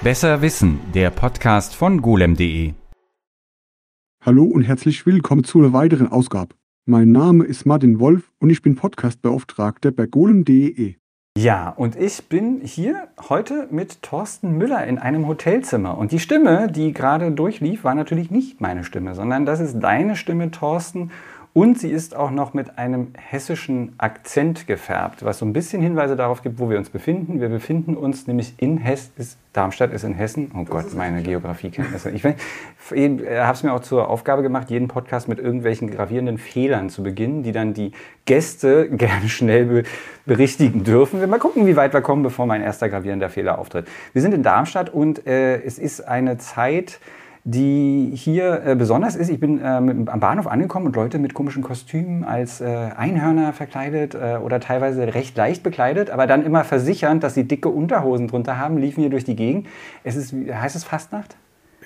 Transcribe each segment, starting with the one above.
Besser Wissen, der Podcast von golem.de. Hallo und herzlich willkommen zu einer weiteren Ausgabe. Mein Name ist Martin Wolf und ich bin Podcastbeauftragter bei golem.de. Ja, und ich bin hier heute mit Thorsten Müller in einem Hotelzimmer. Und die Stimme, die gerade durchlief, war natürlich nicht meine Stimme, sondern das ist deine Stimme, Thorsten. Und sie ist auch noch mit einem hessischen Akzent gefärbt, was so ein bisschen Hinweise darauf gibt, wo wir uns befinden. Wir befinden uns nämlich in Hessen. Darmstadt ist in Hessen. Oh Gott, meine Geografiekenntnisse. Ich, ich habe es mir auch zur Aufgabe gemacht, jeden Podcast mit irgendwelchen gravierenden Fehlern zu beginnen, die dann die Gäste gerne schnell berichtigen dürfen. Wir mal gucken, wie weit wir kommen, bevor mein erster gravierender Fehler auftritt. Wir sind in Darmstadt und äh, es ist eine Zeit, die hier äh, besonders ist. Ich bin äh, am Bahnhof angekommen und Leute mit komischen Kostümen als äh, Einhörner verkleidet äh, oder teilweise recht leicht bekleidet, aber dann immer versichernd, dass sie dicke Unterhosen drunter haben, liefen hier durch die Gegend. Es ist, heißt es Fastnacht?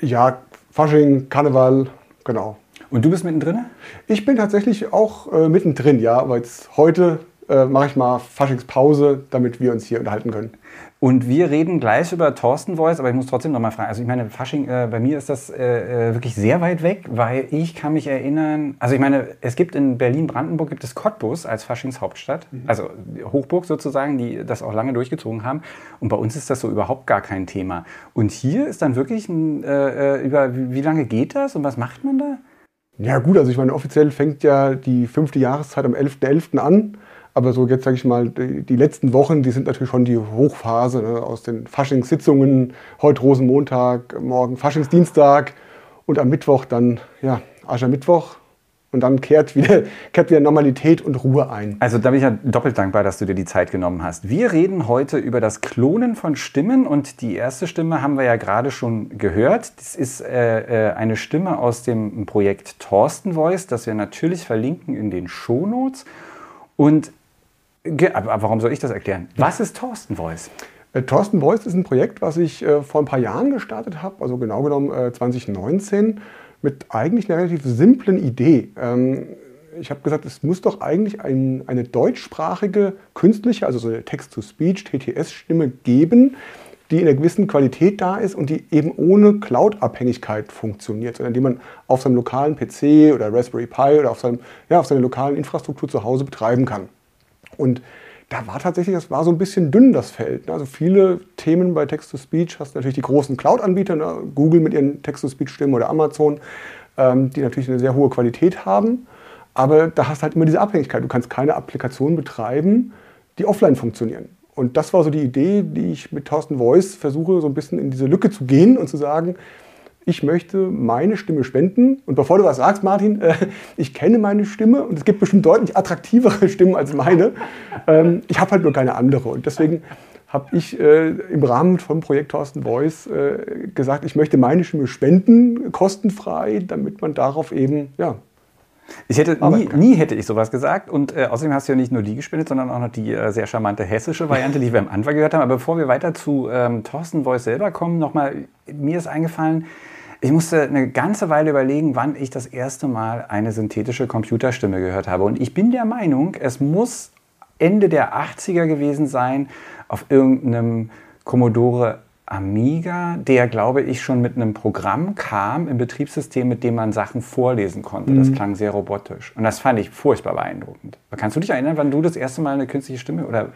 Ja, Fasching, Karneval, genau. Und du bist mittendrin? Ich bin tatsächlich auch äh, mittendrin, ja, aber jetzt heute äh, mache ich mal Faschingspause, damit wir uns hier unterhalten können. Und wir reden gleich über Thorsten Voice, aber ich muss trotzdem noch mal fragen. Also ich meine, Fasching, äh, bei mir ist das äh, äh, wirklich sehr weit weg, weil ich kann mich erinnern, also ich meine, es gibt in Berlin-Brandenburg gibt es Cottbus als Faschingshauptstadt, mhm. also Hochburg sozusagen, die das auch lange durchgezogen haben. Und bei uns ist das so überhaupt gar kein Thema. Und hier ist dann wirklich, ein, äh, äh über wie, wie lange geht das und was macht man da? Ja gut, also ich meine, offiziell fängt ja die fünfte Jahreszeit am 11.11. .11. an. Aber so jetzt sage ich mal, die, die, letzten Wochen, die sind natürlich schon die Hochphase ne? aus den Faschingssitzungen. Heute Rosenmontag, morgen Faschingsdienstag und am Mittwoch dann, ja, Aschermittwoch. Und dann kehrt wieder, kehrt wieder Normalität und Ruhe ein. Also da bin ich ja doppelt dankbar, dass du dir die Zeit genommen hast. Wir reden heute über das Klonen von Stimmen und die erste Stimme haben wir ja gerade schon gehört. Das ist äh, äh eine Stimme aus dem Projekt Thorsten Voice, das wir natürlich verlinken in den Shownotes. Und aber warum soll ich das erklären? Was ist Thorsten Voice? Äh, Thorsten Voice ist ein Projekt, was ich äh, vor ein paar Jahren gestartet habe, also genau genommen äh, 2019, mit eigentlich einer relativ simplen Idee. Ähm, ich habe gesagt, es muss doch eigentlich ein, eine deutschsprachige künstliche, also so eine Text-to-Speech, TTS-Stimme geben, die in einer gewissen Qualität da ist und die eben ohne Cloud-Abhängigkeit funktioniert, sondern die man auf seinem lokalen PC oder Raspberry Pi oder auf, seinem, ja, auf seiner lokalen Infrastruktur zu Hause betreiben kann. Und da war tatsächlich, das war so ein bisschen dünn, das Feld. Also viele Themen bei Text-to-Speech hast du natürlich die großen Cloud-Anbieter, ne? Google mit ihren Text-to-Speech-Stimmen oder Amazon, ähm, die natürlich eine sehr hohe Qualität haben. Aber da hast du halt immer diese Abhängigkeit. Du kannst keine Applikation betreiben, die offline funktionieren. Und das war so die Idee, die ich mit Thorsten Voice versuche, so ein bisschen in diese Lücke zu gehen und zu sagen, ich möchte meine Stimme spenden. Und bevor du was sagst, Martin, äh, ich kenne meine Stimme und es gibt bestimmt deutlich attraktivere Stimmen als meine. Ähm, ich habe halt nur keine andere. Und deswegen habe ich äh, im Rahmen vom Projekt Thorsten Voice äh, gesagt, ich möchte meine Stimme spenden, kostenfrei, damit man darauf eben ja, ich hätte nie, nie, hätte ich sowas gesagt. Und äh, außerdem hast du ja nicht nur die gespendet, sondern auch noch die äh, sehr charmante hessische Variante, die wir am Anfang gehört haben. Aber bevor wir weiter zu ähm, Thorsten Voice selber kommen, nochmal, mir ist eingefallen, ich musste eine ganze Weile überlegen, wann ich das erste Mal eine synthetische Computerstimme gehört habe. Und ich bin der Meinung, es muss Ende der 80er gewesen sein, auf irgendeinem Commodore Amiga, der, glaube ich, schon mit einem Programm kam im Betriebssystem, mit dem man Sachen vorlesen konnte. Das mhm. klang sehr robotisch. Und das fand ich furchtbar beeindruckend. Kannst du dich erinnern, wann du das erste Mal eine künstliche Stimme oder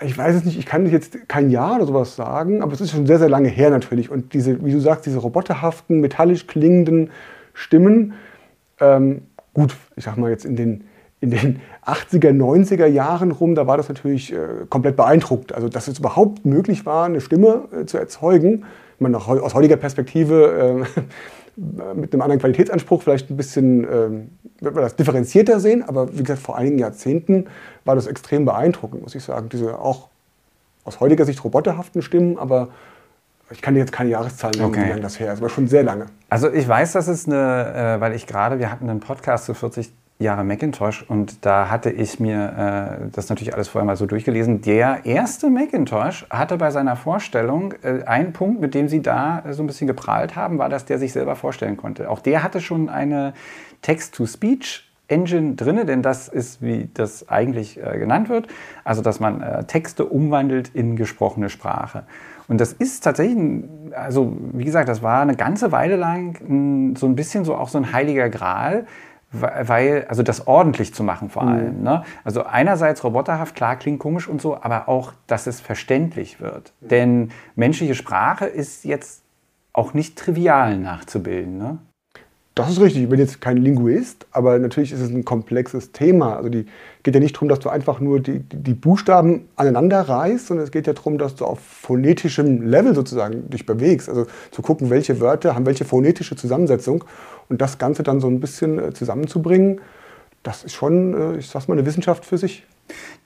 ich weiß es nicht, ich kann jetzt kein Jahr oder sowas sagen, aber es ist schon sehr, sehr lange her natürlich. Und diese, wie du sagst, diese roboterhaften, metallisch klingenden Stimmen, ähm, gut, ich sag mal jetzt in den, in den 80er, 90er Jahren rum, da war das natürlich äh, komplett beeindruckt. Also, dass es überhaupt möglich war, eine Stimme äh, zu erzeugen. Ich meine, aus heutiger Perspektive äh, mit einem anderen Qualitätsanspruch vielleicht ein bisschen, ähm, wird man das differenzierter sehen, aber wie gesagt, vor einigen Jahrzehnten war das extrem beeindruckend, muss ich sagen. Diese auch aus heutiger Sicht roboterhaften Stimmen, aber ich kann dir jetzt keine Jahreszahl nennen, okay. wie lange das her ist, aber schon sehr lange. Also ich weiß, dass es eine, äh, weil ich gerade, wir hatten einen Podcast zu 40 Jahre Macintosh und da hatte ich mir äh, das natürlich alles vorher mal so durchgelesen. Der erste Macintosh hatte bei seiner Vorstellung äh, einen Punkt, mit dem sie da äh, so ein bisschen geprahlt haben, war, dass der sich selber vorstellen konnte. Auch der hatte schon eine Text-to-Speech Engine drin, denn das ist, wie das eigentlich äh, genannt wird, also dass man äh, Texte umwandelt in gesprochene Sprache. Und das ist tatsächlich, also wie gesagt, das war eine ganze Weile lang so ein bisschen so auch so ein heiliger Gral, weil, also das ordentlich zu machen vor allem. Mhm. Ne? Also einerseits roboterhaft, klar, klingt komisch und so, aber auch, dass es verständlich wird. Mhm. Denn menschliche Sprache ist jetzt auch nicht trivial nachzubilden. Ne? Das ist richtig. Ich bin jetzt kein Linguist, aber natürlich ist es ein komplexes Thema. Also die geht ja nicht darum, dass du einfach nur die, die Buchstaben aneinander reißt, sondern es geht ja darum, dass du auf phonetischem Level sozusagen dich bewegst. Also zu gucken, welche Wörter haben welche phonetische Zusammensetzung und das Ganze dann so ein bisschen äh, zusammenzubringen, das ist schon, äh, ich sag's mal, eine Wissenschaft für sich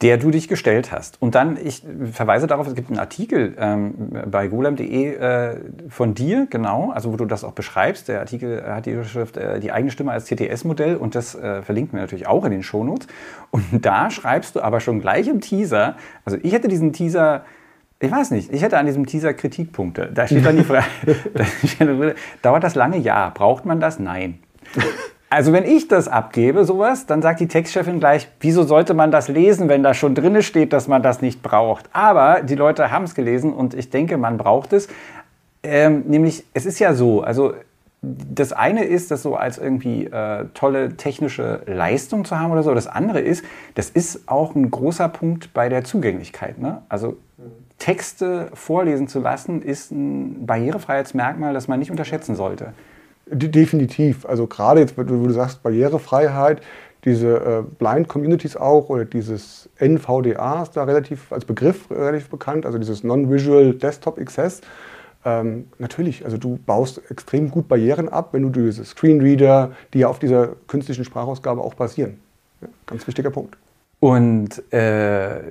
der du dich gestellt hast. Und dann, ich verweise darauf, es gibt einen Artikel ähm, bei golem.de äh, von dir, genau, also wo du das auch beschreibst. Der Artikel hat die Überschrift äh, Die eigene Stimme als CTS-Modell und das äh, verlinken wir natürlich auch in den Shownotes. Und da schreibst du aber schon gleich im Teaser, also ich hätte diesen Teaser ich weiß nicht, ich hätte an diesem Teaser Kritikpunkte. Da steht dann die Frage, dauert das lange? Ja. Braucht man das? Nein. Also wenn ich das abgebe, sowas, dann sagt die Textchefin gleich, wieso sollte man das lesen, wenn da schon drin steht, dass man das nicht braucht. Aber die Leute haben es gelesen und ich denke, man braucht es. Ähm, nämlich, es ist ja so, also das eine ist, das so als irgendwie äh, tolle technische Leistung zu haben oder so. Das andere ist, das ist auch ein großer Punkt bei der Zugänglichkeit. Ne? Also Texte vorlesen zu lassen, ist ein Barrierefreiheitsmerkmal, das man nicht unterschätzen sollte. Definitiv. Also gerade jetzt, wo du sagst, Barrierefreiheit, diese äh, Blind Communities auch oder dieses NVDA ist da relativ als Begriff relativ bekannt, also dieses Non-Visual Desktop Access. Ähm, natürlich, also du baust extrem gut Barrieren ab, wenn du diese Screenreader, die ja auf dieser künstlichen Sprachausgabe auch basieren. Ja, ganz wichtiger Punkt. Und äh,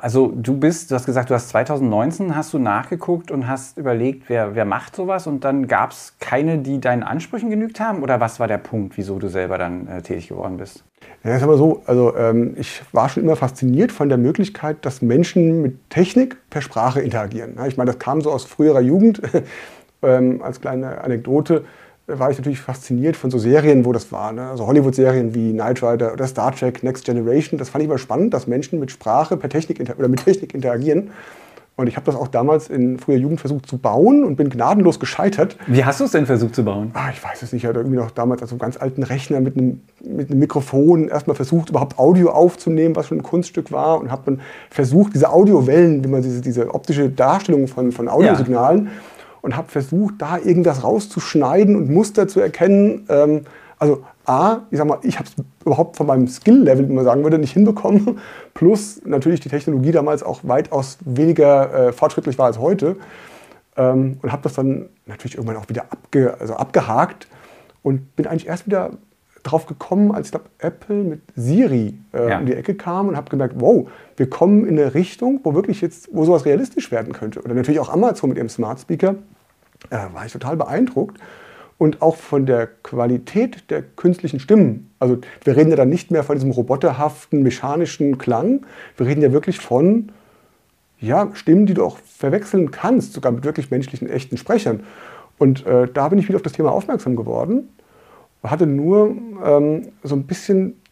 also du bist, du hast gesagt, du hast 2019 hast du nachgeguckt und hast überlegt, wer, wer macht sowas und dann gab es keine, die deinen Ansprüchen genügt haben? Oder was war der Punkt, wieso du selber dann äh, tätig geworden bist? Ja, sag mal so, also ähm, ich war schon immer fasziniert von der Möglichkeit, dass Menschen mit Technik per Sprache interagieren. Ich meine, das kam so aus früherer Jugend ähm, als kleine Anekdote war ich natürlich fasziniert von so Serien, wo das war. Ne? Also Hollywood-Serien wie Knight Rider oder Star Trek, Next Generation. Das fand ich immer spannend, dass Menschen mit Sprache per Technik oder mit Technik interagieren. Und ich habe das auch damals in früher Jugend versucht zu bauen und bin gnadenlos gescheitert. Wie hast du es denn versucht zu bauen? Ah, ich weiß es nicht. Ich hatte irgendwie noch damals also einen ganz alten Rechner mit einem, mit einem Mikrofon erstmal versucht, überhaupt Audio aufzunehmen, was schon ein Kunststück war. Und habe dann versucht, diese Audiowellen, wie man diese, diese optische Darstellung von, von Audiosignalen, ja und habe versucht, da irgendwas rauszuschneiden und Muster zu erkennen. Ähm, also A, ich sag mal, ich habe es überhaupt von meinem Skill-Level, wie man sagen würde, nicht hinbekommen. Plus natürlich die Technologie damals auch weitaus weniger äh, fortschrittlich war als heute. Ähm, und habe das dann natürlich irgendwann auch wieder abge, also abgehakt und bin eigentlich erst wieder drauf gekommen, als ich glaube, Apple mit Siri äh, ja. um die Ecke kam und habe gemerkt, wow, wir kommen in eine Richtung, wo wirklich jetzt, wo sowas realistisch werden könnte. Oder natürlich auch Amazon mit ihrem Smart Speaker äh, war ich total beeindruckt. Und auch von der Qualität der künstlichen Stimmen. Also wir reden ja dann nicht mehr von diesem roboterhaften, mechanischen Klang. Wir reden ja wirklich von ja, Stimmen, die du auch verwechseln kannst, sogar mit wirklich menschlichen, echten Sprechern. Und äh, da bin ich wieder auf das Thema aufmerksam geworden. Hatte nur ähm, so ein bisschen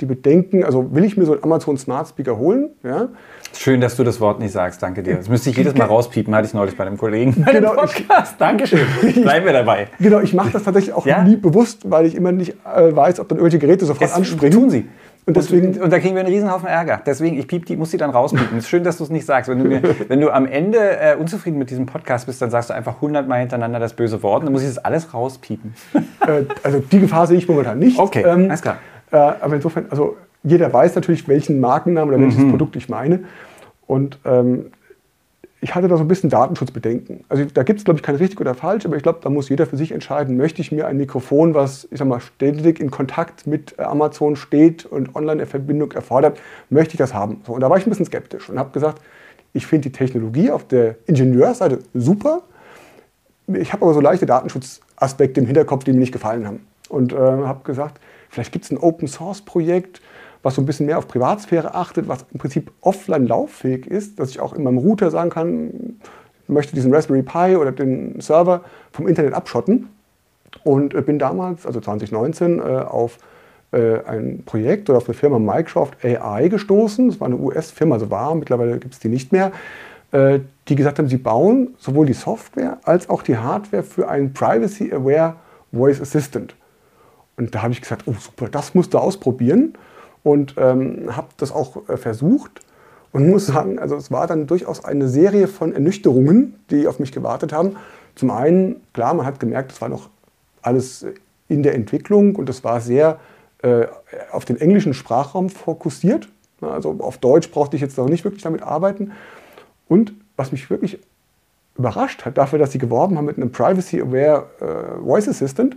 die Bedenken, also will ich mir so einen Amazon Smart Speaker holen? Ja? Schön, dass du das Wort nicht sagst, danke dir. Das müsste ich jedes Mal rauspiepen, hatte ich neulich bei einem Kollegen bei genau, Podcast. Dankeschön, bleiben wir dabei. Genau, ich mache das tatsächlich auch ja? nie bewusst, weil ich immer nicht äh, weiß, ob dann irgendwelche Geräte sofort das anspringen. tun sie. Und, deswegen, und, und da kriegen wir einen Riesenhaufen Ärger. Deswegen, ich piep die, muss die dann rauspiepen. Es ist schön, dass du es nicht sagst. Wenn du, mir, wenn du am Ende äh, unzufrieden mit diesem Podcast bist, dann sagst du einfach hundertmal hintereinander das böse Wort und dann muss ich das alles rauspiepen. Äh, also die Gefahr sehe ich momentan nicht. Okay, ähm, alles klar. Äh, aber insofern, also jeder weiß natürlich, welchen Markennamen oder welches mhm. Produkt ich meine. Und ähm, ich hatte da so ein bisschen Datenschutzbedenken. Also da gibt es, glaube ich, kein richtig oder falsch, aber ich glaube, da muss jeder für sich entscheiden, möchte ich mir ein Mikrofon, was, ich sag mal, ständig in Kontakt mit Amazon steht und Online-Verbindung erfordert, möchte ich das haben? So, und da war ich ein bisschen skeptisch und habe gesagt, ich finde die Technologie auf der Ingenieursseite super. Ich habe aber so leichte Datenschutzaspekte im Hinterkopf, die mir nicht gefallen haben. Und äh, habe gesagt, vielleicht gibt es ein Open-Source-Projekt, was so ein bisschen mehr auf Privatsphäre achtet, was im Prinzip offline lauffähig ist, dass ich auch in meinem Router sagen kann, ich möchte diesen Raspberry Pi oder den Server vom Internet abschotten. Und bin damals, also 2019, äh, auf äh, ein Projekt oder auf eine Firma Microsoft AI gestoßen. Das war eine US-Firma, also war, mittlerweile gibt es die nicht mehr, äh, die gesagt haben, sie bauen sowohl die Software als auch die Hardware für einen Privacy-Aware Voice Assistant. Und da habe ich gesagt, oh super, das musst du ausprobieren und ähm, habe das auch äh, versucht und muss sagen, also es war dann durchaus eine Serie von Ernüchterungen, die auf mich gewartet haben. Zum einen, klar, man hat gemerkt, es war noch alles in der Entwicklung und es war sehr äh, auf den englischen Sprachraum fokussiert. Also auf Deutsch brauchte ich jetzt noch nicht wirklich damit arbeiten. Und was mich wirklich überrascht hat, dafür, dass sie geworben haben mit einem Privacy-Aware äh, Voice Assistant,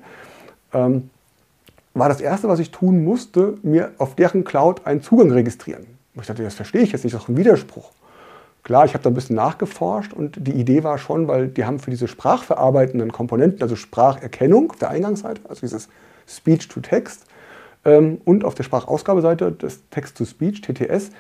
ähm, war das Erste, was ich tun musste, mir auf deren Cloud einen Zugang registrieren. ich dachte, das verstehe ich jetzt nicht, das ist ein Widerspruch. Klar, ich habe da ein bisschen nachgeforscht und die Idee war schon, weil die haben für diese sprachverarbeitenden Komponenten, also Spracherkennung auf der Eingangsseite, also dieses Speech-to-Text ähm, und auf der Sprachausgabeseite das Text-to-Speech, TTS,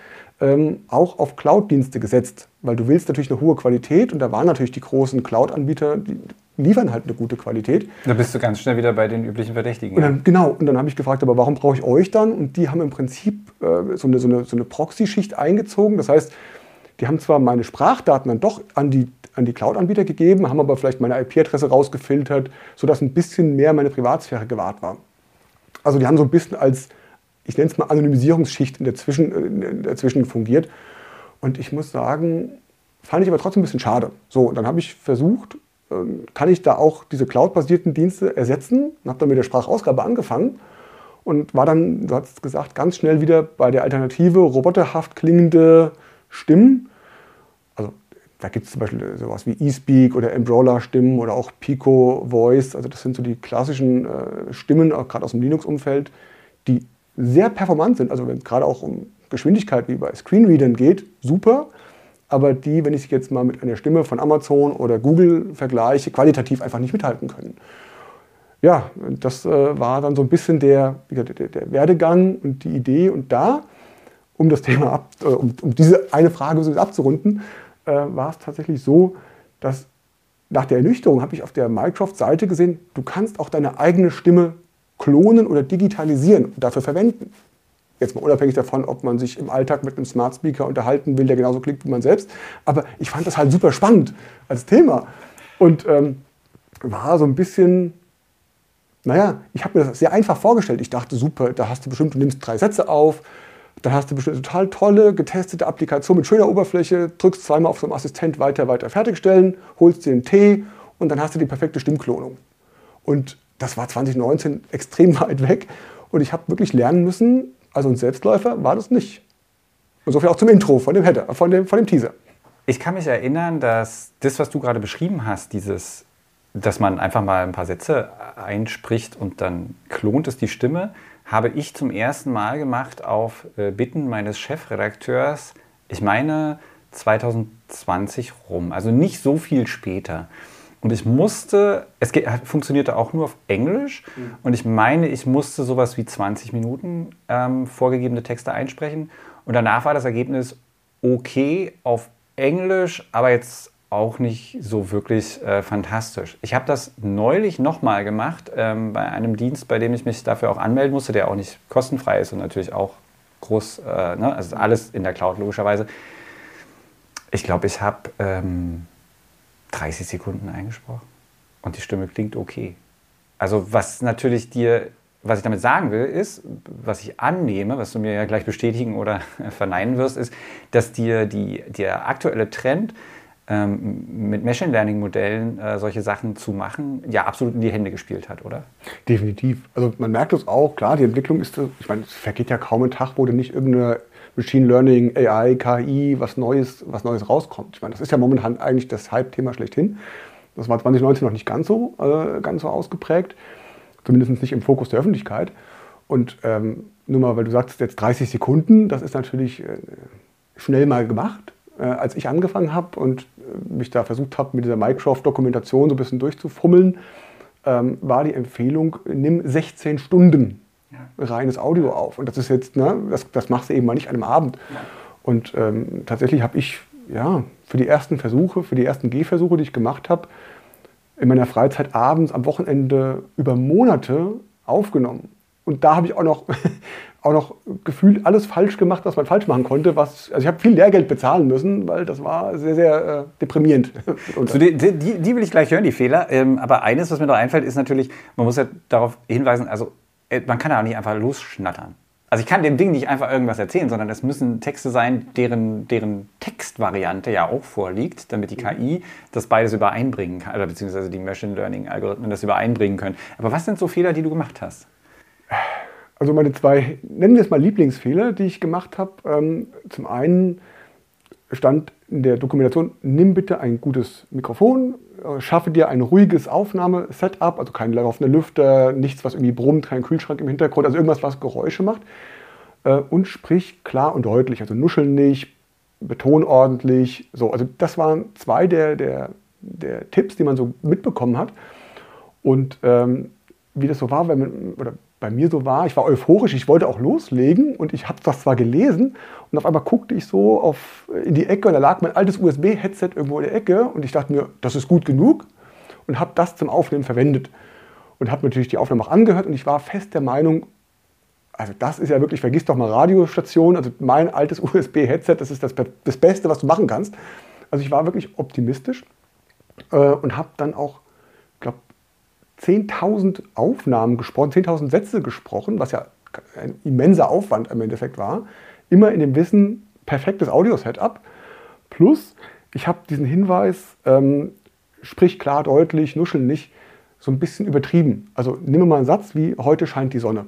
ähm, auch auf Cloud-Dienste gesetzt, weil du willst natürlich eine hohe Qualität und da waren natürlich die großen Cloud-Anbieter, die liefern halt eine gute Qualität. Da bist du ganz schnell wieder bei den üblichen Verdächtigen. Und dann, genau, und dann habe ich gefragt, aber warum brauche ich euch dann? Und die haben im Prinzip äh, so eine, so eine, so eine Proxy-Schicht eingezogen. Das heißt, die haben zwar meine Sprachdaten dann doch an die, an die Cloud-Anbieter gegeben, haben aber vielleicht meine IP-Adresse rausgefiltert, sodass ein bisschen mehr meine Privatsphäre gewahrt war. Also die haben so ein bisschen als ich nenne es mal Anonymisierungsschicht in der, Zwischen, in der Zwischen fungiert. Und ich muss sagen, fand ich aber trotzdem ein bisschen schade. So, und dann habe ich versucht, kann ich da auch diese cloud-basierten Dienste ersetzen? Und habe dann mit der Sprachausgabe angefangen und war dann, du hast gesagt, ganz schnell wieder bei der Alternative roboterhaft klingende Stimmen. Also da gibt es zum Beispiel sowas wie eSpeak oder Embrola-Stimmen oder auch Pico Voice. Also das sind so die klassischen äh, Stimmen, gerade aus dem Linux-Umfeld, die sehr performant sind, also wenn es gerade auch um Geschwindigkeit wie bei Screenreadern geht, super. Aber die, wenn ich sie jetzt mal mit einer Stimme von Amazon oder Google vergleiche, qualitativ einfach nicht mithalten können. Ja, das äh, war dann so ein bisschen der, der, der, Werdegang und die Idee. Und da, um das Thema ab, äh, um, um, diese eine Frage so abzurunden, äh, war es tatsächlich so, dass nach der Ernüchterung habe ich auf der Microsoft-Seite gesehen, du kannst auch deine eigene Stimme klonen oder digitalisieren und dafür verwenden. Jetzt mal unabhängig davon, ob man sich im Alltag mit einem Smart Speaker unterhalten will, der genauso klingt wie man selbst. Aber ich fand das halt super spannend als Thema. Und ähm, war so ein bisschen, naja, ich habe mir das sehr einfach vorgestellt. Ich dachte, super, da hast du bestimmt, du nimmst drei Sätze auf, dann hast du bestimmt eine total tolle, getestete Applikation mit schöner Oberfläche, drückst zweimal auf so einen Assistent weiter, weiter fertigstellen, holst dir einen Tee und dann hast du die perfekte Stimmklonung. Und das war 2019 extrem weit weg und ich habe wirklich lernen müssen, also ein Selbstläufer war das nicht. Und so viel auch zum Intro von dem Header, von dem, von dem Teaser. Ich kann mich erinnern, dass das, was du gerade beschrieben hast, dieses, dass man einfach mal ein paar Sätze einspricht und dann klont es die Stimme, habe ich zum ersten Mal gemacht auf äh, Bitten meines Chefredakteurs, ich meine 2020 rum, also nicht so viel später. Und ich musste, es funktionierte auch nur auf Englisch. Mhm. Und ich meine, ich musste sowas wie 20 Minuten ähm, vorgegebene Texte einsprechen. Und danach war das Ergebnis okay auf Englisch, aber jetzt auch nicht so wirklich äh, fantastisch. Ich habe das neulich nochmal gemacht ähm, bei einem Dienst, bei dem ich mich dafür auch anmelden musste, der auch nicht kostenfrei ist und natürlich auch groß, äh, ne? also alles in der Cloud logischerweise. Ich glaube, ich habe ähm, 30 Sekunden eingesprochen und die Stimme klingt okay. Also was natürlich dir, was ich damit sagen will, ist, was ich annehme, was du mir ja gleich bestätigen oder verneinen wirst, ist, dass dir die, der aktuelle Trend, ähm, mit Machine Learning Modellen äh, solche Sachen zu machen, ja absolut in die Hände gespielt hat, oder? Definitiv. Also man merkt es auch, klar, die Entwicklung ist, ich meine, es vergeht ja kaum ein Tag, wo du nicht irgendeine Machine Learning, AI, KI, was Neues, was Neues rauskommt. Ich meine, das ist ja momentan eigentlich das Hype-Thema schlechthin. Das war 2019 noch nicht ganz so, äh, ganz so ausgeprägt, zumindest nicht im Fokus der Öffentlichkeit. Und ähm, nur mal, weil du sagst jetzt 30 Sekunden, das ist natürlich äh, schnell mal gemacht. Äh, als ich angefangen habe und äh, mich da versucht habe, mit dieser Microsoft-Dokumentation so ein bisschen durchzufummeln, ähm, war die Empfehlung, nimm 16 Stunden reines Audio auf. Und das ist jetzt, ne, das, das machst du eben mal nicht an einem Abend. Und ähm, tatsächlich habe ich ja, für die ersten Versuche, für die ersten Gehversuche, die ich gemacht habe, in meiner Freizeit abends am Wochenende über Monate aufgenommen. Und da habe ich auch noch, auch noch gefühlt alles falsch gemacht, was man falsch machen konnte. Was, also ich habe viel Lehrgeld bezahlen müssen, weil das war sehr, sehr äh, deprimierend. So, die, die, die, will ich gleich hören, die Fehler. Ähm, aber eines, was mir noch einfällt, ist natürlich, man muss ja darauf hinweisen, also man kann ja auch nicht einfach losschnattern. Also ich kann dem Ding nicht einfach irgendwas erzählen, sondern es müssen Texte sein, deren, deren Textvariante ja auch vorliegt, damit die mhm. KI das beides übereinbringen kann, oder beziehungsweise die Machine Learning-Algorithmen das übereinbringen können. Aber was sind so Fehler, die du gemacht hast? Also meine zwei, nennen wir es mal Lieblingsfehler, die ich gemacht habe. Ähm, zum einen stand in der Dokumentation, nimm bitte ein gutes Mikrofon, äh, schaffe dir ein ruhiges Aufnahmesetup, also kein laufender Lüfter, nichts, was irgendwie brummt, kein Kühlschrank im Hintergrund, also irgendwas, was Geräusche macht. Äh, und sprich klar und deutlich, also nuschel nicht, beton ordentlich. So, also das waren zwei der, der, der Tipps, die man so mitbekommen hat. Und ähm, wie das so war, wenn man, oder bei mir so war, ich war euphorisch, ich wollte auch loslegen und ich habe das zwar gelesen und auf einmal guckte ich so auf, in die Ecke und da lag mein altes USB-Headset irgendwo in der Ecke und ich dachte mir, das ist gut genug und habe das zum Aufnehmen verwendet und habe natürlich die Aufnahme auch angehört und ich war fest der Meinung, also das ist ja wirklich, vergiss doch mal Radiostation, also mein altes USB-Headset, das ist das, das Beste, was du machen kannst. Also ich war wirklich optimistisch äh, und habe dann auch 10.000 Aufnahmen gesprochen, 10.000 Sätze gesprochen, was ja ein immenser Aufwand im Endeffekt war. Immer in dem Wissen, perfektes Audio-Setup. Plus, ich habe diesen Hinweis, ähm, sprich klar, deutlich, nuscheln nicht, so ein bisschen übertrieben. Also nimm mal einen Satz wie, heute scheint die Sonne.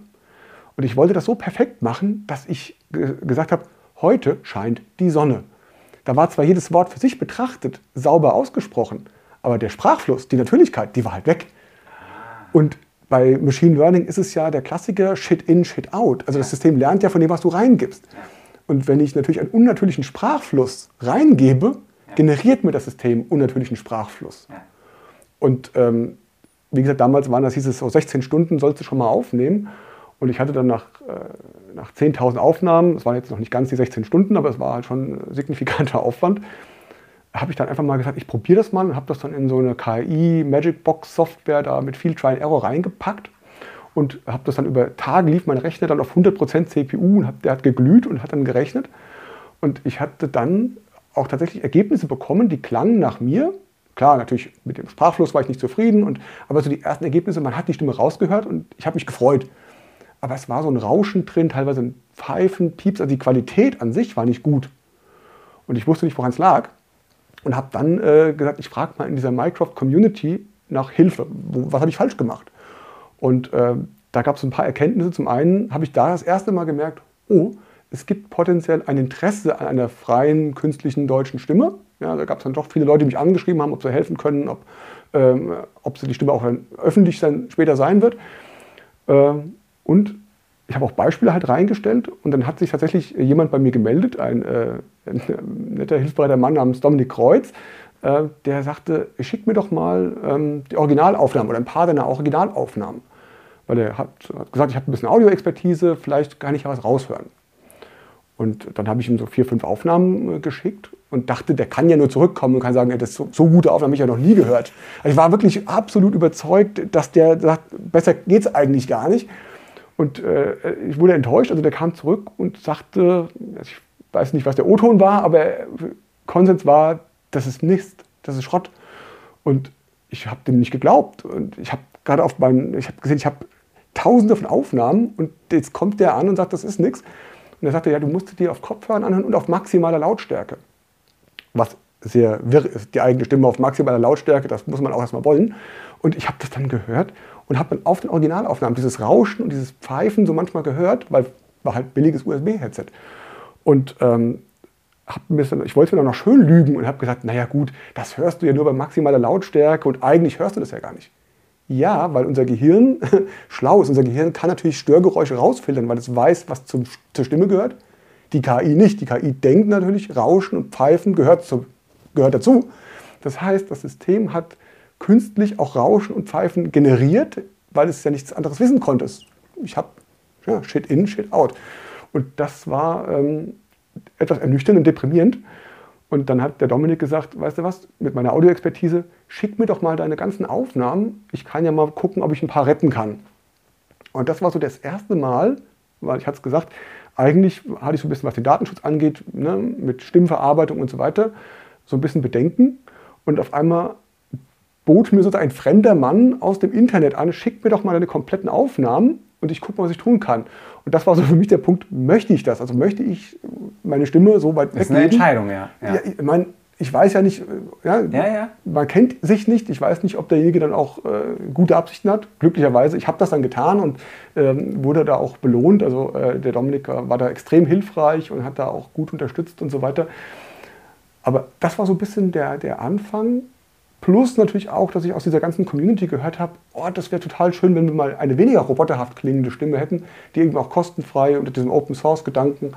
Und ich wollte das so perfekt machen, dass ich gesagt habe, heute scheint die Sonne. Da war zwar jedes Wort für sich betrachtet sauber ausgesprochen, aber der Sprachfluss, die Natürlichkeit, die war halt weg. Und bei Machine Learning ist es ja der Klassiker Shit in, Shit out. Also das System lernt ja von dem, was du reingibst. Und wenn ich natürlich einen unnatürlichen Sprachfluss reingebe, generiert mir das System unnatürlichen Sprachfluss. Und ähm, wie gesagt, damals waren das, hieß es, so 16 Stunden sollst du schon mal aufnehmen. Und ich hatte dann nach, äh, nach 10.000 Aufnahmen, es waren jetzt noch nicht ganz die 16 Stunden, aber es war halt schon ein signifikanter Aufwand, habe ich dann einfach mal gesagt, ich probiere das mal und habe das dann in so eine KI Magic Box Software da mit viel Try and Error reingepackt und habe das dann über Tage lief mein Rechner dann auf 100% CPU und hab, der hat geglüht und hat dann gerechnet und ich hatte dann auch tatsächlich Ergebnisse bekommen, die klangen nach mir. Klar, natürlich mit dem Sprachfluss war ich nicht zufrieden, und, aber so die ersten Ergebnisse, man hat die Stimme rausgehört und ich habe mich gefreut. Aber es war so ein Rauschen drin, teilweise ein Pfeifen, Pieps, also die Qualität an sich war nicht gut. Und ich wusste nicht, woran es lag und habe dann äh, gesagt, ich frage mal in dieser Minecraft-Community nach Hilfe. Wo, was habe ich falsch gemacht? Und äh, da gab es ein paar Erkenntnisse. Zum einen habe ich da das erste Mal gemerkt, oh, es gibt potenziell ein Interesse an einer freien künstlichen deutschen Stimme. Ja, da gab es dann doch viele Leute, die mich angeschrieben haben, ob sie helfen können, ob, ähm, ob sie die Stimme auch öffentlich dann später sein wird. Ähm, und ich habe auch Beispiele halt reingestellt und dann hat sich tatsächlich jemand bei mir gemeldet, ein, äh, ein netter, hilfsbereiter Mann namens Dominik Kreuz, äh, der sagte, schick mir doch mal ähm, die Originalaufnahmen oder ein paar deiner Originalaufnahmen. Weil er hat, hat gesagt, ich habe ein bisschen Audioexpertise, vielleicht kann ich ja was raushören. Und dann habe ich ihm so vier, fünf Aufnahmen äh, geschickt und dachte, der kann ja nur zurückkommen und kann sagen, das ist so, so gute Aufnahmen habe ich ja noch nie gehört. Also ich war wirklich absolut überzeugt, dass der sagt, besser geht es eigentlich gar nicht. Und äh, ich wurde enttäuscht. Also der kam zurück und sagte, also ich weiß nicht, was der O-Ton war, aber Konsens war, das ist Mist, das ist Schrott. Und ich habe dem nicht geglaubt. Und ich habe gerade auf meinen, ich habe gesehen, ich habe tausende von Aufnahmen und jetzt kommt der an und sagt, das ist nichts. Und er sagte, ja, du musst dir auf Kopfhörern anhören und auf maximaler Lautstärke. Was sehr wirr ist, die eigene Stimme auf maximaler Lautstärke, das muss man auch erstmal wollen. Und ich habe das dann gehört und habe dann auf den Originalaufnahmen dieses Rauschen und dieses Pfeifen so manchmal gehört, weil war halt billiges USB-Headset. Und ähm, dann, ich wollte mir dann noch schön lügen und habe gesagt, naja gut, das hörst du ja nur bei maximaler Lautstärke und eigentlich hörst du das ja gar nicht. Ja, weil unser Gehirn schlau ist. Unser Gehirn kann natürlich Störgeräusche rausfiltern, weil es weiß, was zum, zur Stimme gehört. Die KI nicht. Die KI denkt natürlich, Rauschen und Pfeifen gehört, zu, gehört dazu. Das heißt, das System hat künstlich auch Rauschen und Pfeifen generiert, weil es ja nichts anderes wissen konnte. Ich habe ja, Shit in, Shit out. Und das war ähm, etwas ernüchternd und deprimierend. Und dann hat der Dominik gesagt, weißt du was, mit meiner Audioexpertise, schick mir doch mal deine ganzen Aufnahmen. Ich kann ja mal gucken, ob ich ein paar retten kann. Und das war so das erste Mal, weil ich hatte es gesagt, eigentlich hatte ich so ein bisschen, was den Datenschutz angeht, ne, mit Stimmverarbeitung und so weiter, so ein bisschen Bedenken. Und auf einmal bot mir sozusagen ein fremder Mann aus dem Internet an, schickt mir doch mal deine kompletten Aufnahmen und ich gucke mal, was ich tun kann. Und das war so für mich der Punkt, möchte ich das? Also möchte ich meine Stimme so weit Das ist eine Entscheidung, ja. ja. ja ich meine, ich weiß ja nicht, ja, Ja, ja. man kennt sich nicht. Ich weiß nicht, ob derjenige dann auch äh, gute Absichten hat. Glücklicherweise, ich habe das dann getan und ähm, wurde da auch belohnt. Also äh, der Dominik äh, war da extrem hilfreich und hat da auch gut unterstützt und so weiter. Aber das war so ein bisschen der, der Anfang. Plus natürlich auch, dass ich aus dieser ganzen Community gehört habe, oh, das wäre total schön, wenn wir mal eine weniger roboterhaft klingende Stimme hätten, die eben auch kostenfrei unter diesem Open Source Gedanken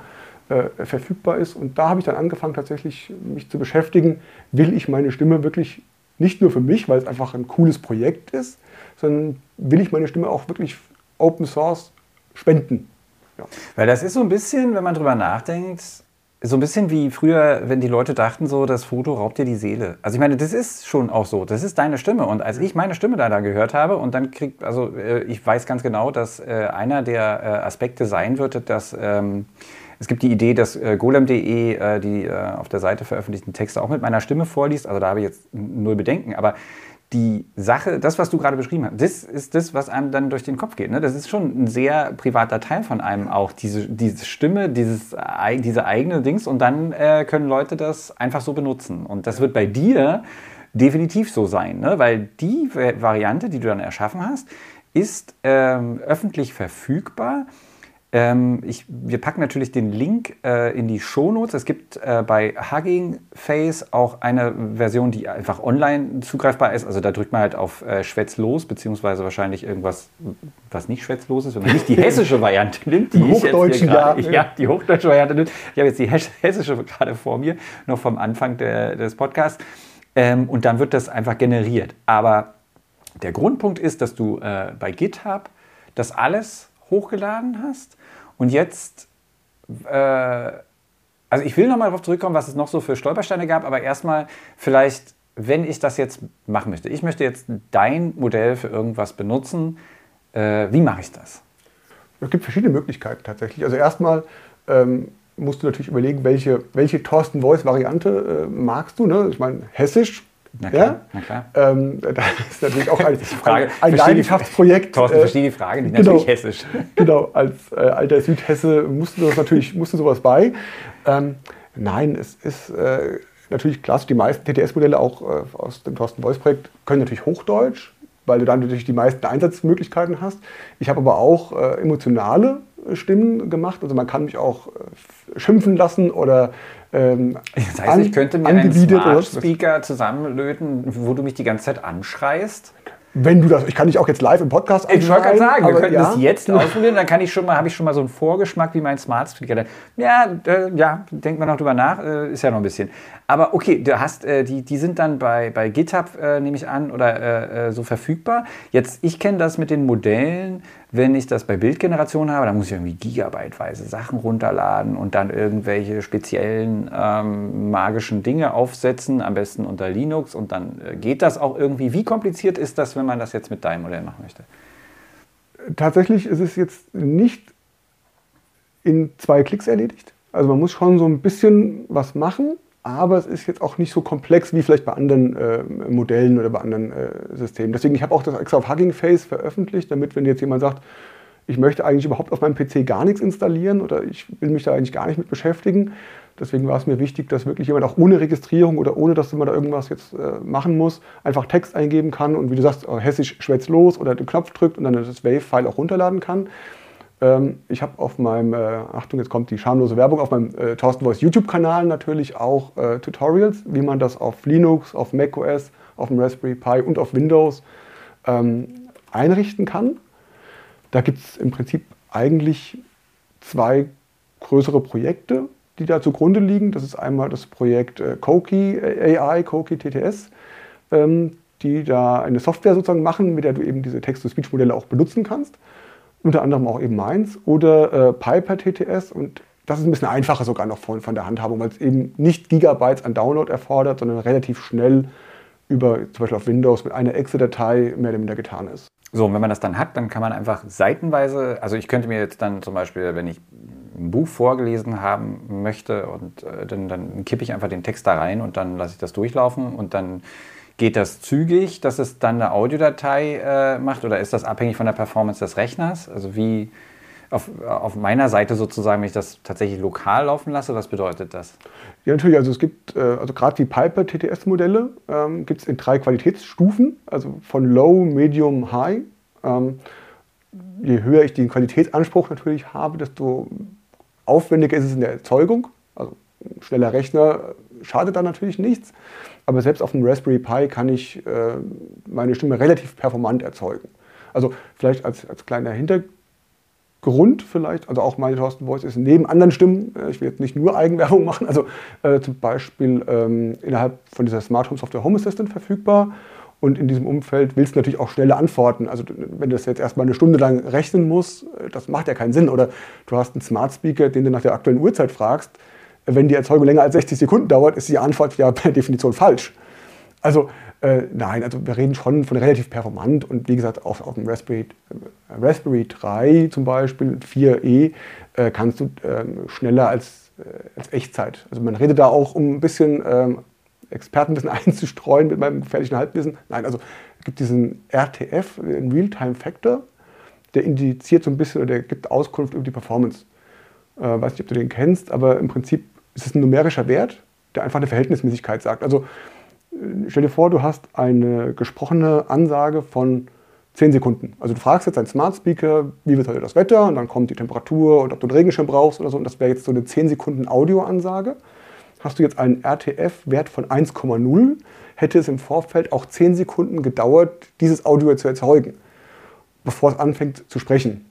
äh, verfügbar ist. Und da habe ich dann angefangen, tatsächlich mich zu beschäftigen, will ich meine Stimme wirklich nicht nur für mich, weil es einfach ein cooles Projekt ist, sondern will ich meine Stimme auch wirklich Open Source spenden. Ja. Weil das ist so ein bisschen, wenn man drüber nachdenkt, so ein bisschen wie früher, wenn die Leute dachten, so, das Foto raubt dir die Seele. Also ich meine, das ist schon auch so. Das ist deine Stimme. Und als ich meine Stimme da, da gehört habe und dann kriegt, also äh, ich weiß ganz genau, dass äh, einer der äh, Aspekte sein wird, dass ähm, es gibt die Idee, dass äh, golem.de äh, die äh, auf der Seite veröffentlichten Texte auch mit meiner Stimme vorliest. Also da habe ich jetzt null Bedenken. Aber die Sache, das, was du gerade beschrieben hast, das ist das, was einem dann durch den Kopf geht. Ne? Das ist schon ein sehr privater Teil von einem auch, diese, diese Stimme, dieses, diese eigene Dings. Und dann äh, können Leute das einfach so benutzen. Und das wird bei dir definitiv so sein, ne? weil die Variante, die du dann erschaffen hast, ist ähm, öffentlich verfügbar ähm, ich, wir packen natürlich den Link äh, in die Shownotes. Es gibt äh, bei Hugging Face auch eine Version, die einfach online zugreifbar ist. Also da drückt man halt auf äh, Schwätzlos, beziehungsweise wahrscheinlich irgendwas, was nicht schwätzlos ist, wenn man nicht die hessische Variante nimmt. Die, die hochdeutsche, ja, ja. die hochdeutsche Variante nimmt. Ich habe jetzt die hessische gerade vor mir, noch vom Anfang der, des Podcasts. Ähm, und dann wird das einfach generiert. Aber der Grundpunkt ist, dass du äh, bei GitHub das alles hochgeladen hast und jetzt, äh, also ich will nochmal darauf zurückkommen, was es noch so für Stolpersteine gab, aber erstmal vielleicht, wenn ich das jetzt machen möchte. Ich möchte jetzt dein Modell für irgendwas benutzen. Äh, wie mache ich das? Es gibt verschiedene Möglichkeiten tatsächlich. Also erstmal ähm, musst du natürlich überlegen, welche, welche Thorsten Voice-Variante äh, magst du. Ne? Ich meine, Hessisch na klar, ja? na klar. Ähm, das ist natürlich auch ein, Frage, ein, ein Leidenschaftsprojekt. Thorsten, äh, verstehe die Frage nicht, genau, natürlich hessisch. Genau, als äh, alter Südhesse musste das natürlich musste sowas bei. Ähm, nein, es ist äh, natürlich klassisch, die meisten TTS-Modelle auch äh, aus dem Thorsten Voice-Projekt können natürlich Hochdeutsch, weil du dann natürlich die meisten Einsatzmöglichkeiten hast. Ich habe aber auch äh, emotionale Stimmen gemacht. Also man kann mich auch äh, schimpfen lassen oder ähm, das heißt, ich könnte mir einen Smart Speaker zusammenlöten, wo du mich die ganze Zeit anschreist. Wenn du das, ich kann dich auch jetzt live im Podcast Ich wollte gerade sagen, wir könnten ja. das jetzt ausprobieren, dann kann ich schon mal, habe ich schon mal so einen Vorgeschmack, wie mein Smart Speaker. Ja, äh, ja, denkt man noch drüber nach, äh, ist ja noch ein bisschen. Aber okay, du hast, äh, die, die sind dann bei, bei GitHub, äh, nehme ich an, oder äh, so verfügbar. Jetzt, ich kenne das mit den Modellen, wenn ich das bei Bildgeneration habe, dann muss ich irgendwie gigabyteweise Sachen runterladen und dann irgendwelche speziellen ähm, magischen Dinge aufsetzen, am besten unter Linux und dann geht das auch irgendwie. Wie kompliziert ist das, wenn man das jetzt mit deinem Modell machen möchte? Tatsächlich ist es jetzt nicht in zwei Klicks erledigt. Also man muss schon so ein bisschen was machen, aber es ist jetzt auch nicht so komplex wie vielleicht bei anderen äh, Modellen oder bei anderen äh, Systemen. Deswegen, ich habe auch das extra auf Hugging Face veröffentlicht, damit, wenn jetzt jemand sagt, ich möchte eigentlich überhaupt auf meinem PC gar nichts installieren oder ich will mich da eigentlich gar nicht mit beschäftigen, Deswegen war es mir wichtig, dass wirklich jemand auch ohne Registrierung oder ohne, dass man da irgendwas jetzt äh, machen muss, einfach Text eingeben kann und wie du sagst, äh, hessisch schwätzt los oder den Knopf drückt und dann das Wave-File auch runterladen kann. Ähm, ich habe auf meinem, äh, Achtung, jetzt kommt die schamlose Werbung, auf meinem äh, Thorsten Voice YouTube-Kanal natürlich auch äh, Tutorials, wie man das auf Linux, auf macOS, auf dem Raspberry Pi und auf Windows ähm, einrichten kann. Da gibt es im Prinzip eigentlich zwei größere Projekte die da zugrunde liegen. Das ist einmal das Projekt äh, Koki AI, Koki TTS, ähm, die da eine Software sozusagen machen, mit der du eben diese Text-to-Speech-Modelle auch benutzen kannst. Unter anderem auch eben meins. Oder äh, Piper TTS und das ist ein bisschen einfacher sogar noch von, von der Handhabung, weil es eben nicht Gigabytes an Download erfordert, sondern relativ schnell über zum Beispiel auf Windows mit einer Exe-Datei mehr oder minder getan ist. So, und wenn man das dann hat, dann kann man einfach seitenweise, also ich könnte mir jetzt dann zum Beispiel, wenn ich ein Buch vorgelesen haben möchte und äh, dann, dann kippe ich einfach den Text da rein und dann lasse ich das durchlaufen und dann geht das zügig, dass es dann eine Audiodatei äh, macht oder ist das abhängig von der Performance des Rechners? Also wie auf, auf meiner Seite sozusagen, wenn ich das tatsächlich lokal laufen lasse, was bedeutet das? Ja, natürlich. Also es gibt, äh, also gerade die Piper TTS-Modelle ähm, gibt es in drei Qualitätsstufen, also von Low, Medium, High. Ähm, je höher ich den Qualitätsanspruch natürlich habe, desto aufwendiger ist es in der Erzeugung. Schneller Rechner schadet da natürlich nichts. Aber selbst auf einem Raspberry Pi kann ich äh, meine Stimme relativ performant erzeugen. Also vielleicht als, als kleiner Hintergrund Grund vielleicht, also auch meine Thorsten Voice ist neben anderen Stimmen, äh, ich will jetzt nicht nur Eigenwerbung machen, also äh, zum Beispiel ähm, innerhalb von dieser Smart Home Software Home Assistant verfügbar. Und in diesem Umfeld willst du natürlich auch schnelle Antworten. Also wenn du das jetzt erstmal eine Stunde lang rechnen musst, äh, das macht ja keinen Sinn. Oder du hast einen Smart Speaker, den du nach der aktuellen Uhrzeit fragst. Wenn die Erzeugung länger als 60 Sekunden dauert, ist die Antwort ja per Definition falsch. Also äh, nein, also wir reden schon von relativ performant und wie gesagt, auf, auf dem Raspberry, äh, Raspberry 3 zum Beispiel, 4e, äh, kannst du ähm, schneller als, äh, als Echtzeit. Also man redet da auch, um ein bisschen ähm, Expertenwissen einzustreuen mit meinem gefährlichen Halbwissen. Nein, also es gibt diesen RTF, den Real-Time Factor, der indiziert so ein bisschen oder der gibt Auskunft über die Performance. Äh, weiß nicht, ob du den kennst, aber im Prinzip ist es ein numerischer Wert, der einfach eine Verhältnismäßigkeit sagt. Also stell dir vor, du hast eine gesprochene Ansage von 10 Sekunden. Also du fragst jetzt deinen Smart Speaker, wie wird heute das Wetter und dann kommt die Temperatur und ob du einen Regenschirm brauchst oder so. Und das wäre jetzt so eine 10 Sekunden Audioansage. Hast du jetzt einen RTF-Wert von 1,0, hätte es im Vorfeld auch 10 Sekunden gedauert, dieses Audio zu erzeugen, bevor es anfängt zu sprechen.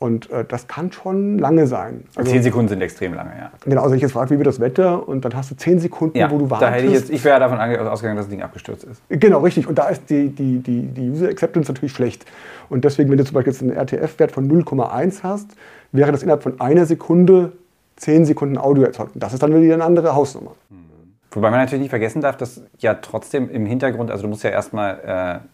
Und äh, das kann schon lange sein. Also, zehn Sekunden sind extrem lange, ja. Genau, also ich jetzt frage, wie wird das Wetter? Und dann hast du zehn Sekunden, ja, wo du wartest. Da hätte ich jetzt, ich wäre davon ausgegangen, dass das Ding abgestürzt ist. Genau, richtig. Und da ist die, die, die, die User Acceptance natürlich schlecht. Und deswegen, wenn du zum Beispiel jetzt einen RTF-Wert von 0,1 hast, wäre das innerhalb von einer Sekunde zehn Sekunden Audio erzeugt. Und das ist dann wieder eine andere Hausnummer. Mhm. Wobei man natürlich nicht vergessen darf, dass ja trotzdem im Hintergrund, also du musst ja erstmal äh,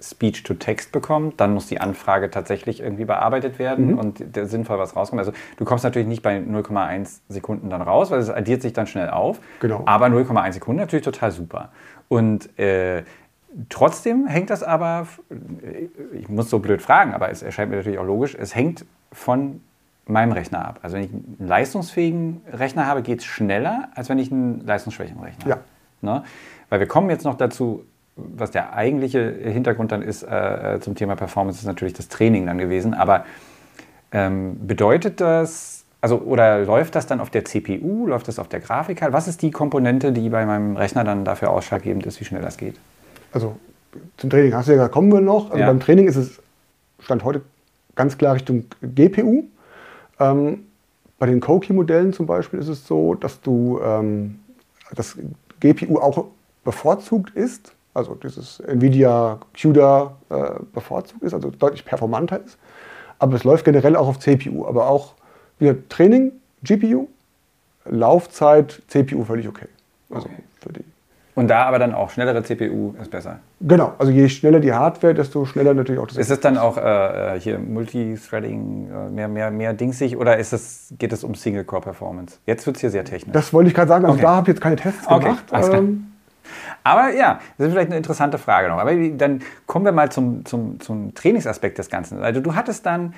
Speech to Text bekommt, dann muss die Anfrage tatsächlich irgendwie bearbeitet werden mhm. und sinnvoll was rauskommt. Also du kommst natürlich nicht bei 0,1 Sekunden dann raus, weil es addiert sich dann schnell auf. Genau. Aber 0,1 Sekunden natürlich total super. Und äh, trotzdem hängt das aber, ich muss so blöd fragen, aber es erscheint mir natürlich auch logisch, es hängt von meinem Rechner ab. Also wenn ich einen leistungsfähigen Rechner habe, geht es schneller, als wenn ich einen leistungsschwächen Rechner ja. habe. Ne? Weil wir kommen jetzt noch dazu, was der eigentliche Hintergrund dann ist äh, zum Thema Performance, ist natürlich das Training dann gewesen. Aber ähm, bedeutet das, also oder läuft das dann auf der CPU, läuft das auf der Grafikkarte? Was ist die Komponente, die bei meinem Rechner dann dafür ausschlaggebend ist, wie schnell das geht? Also zum Training hast du ja gesagt, kommen wir noch. Also ja. beim Training ist es Stand heute ganz klar Richtung GPU. Ähm, bei den Koki-Modellen zum Beispiel ist es so, dass du ähm, das GPU auch bevorzugt ist also dieses Nvidia CUDA äh, bevorzugt ist, also deutlich performanter ist. Aber es läuft generell auch auf CPU. Aber auch wieder Training, GPU, Laufzeit, CPU völlig okay. Also okay. Für die und da aber dann auch schnellere CPU ist besser. Genau, also je schneller die Hardware, desto schneller natürlich auch das. Ist es dann auch äh, äh, hier Multithreading, äh, mehr, mehr, mehr dingsig oder ist es, geht es um Single-Core-Performance? Jetzt wird es hier sehr technisch. Das wollte ich gerade sagen, also okay. da habe ich jetzt keine Tests okay. gemacht. Ähm, aber ja, das ist vielleicht eine interessante Frage noch. Aber dann kommen wir mal zum, zum, zum Trainingsaspekt des Ganzen. Also du hattest dann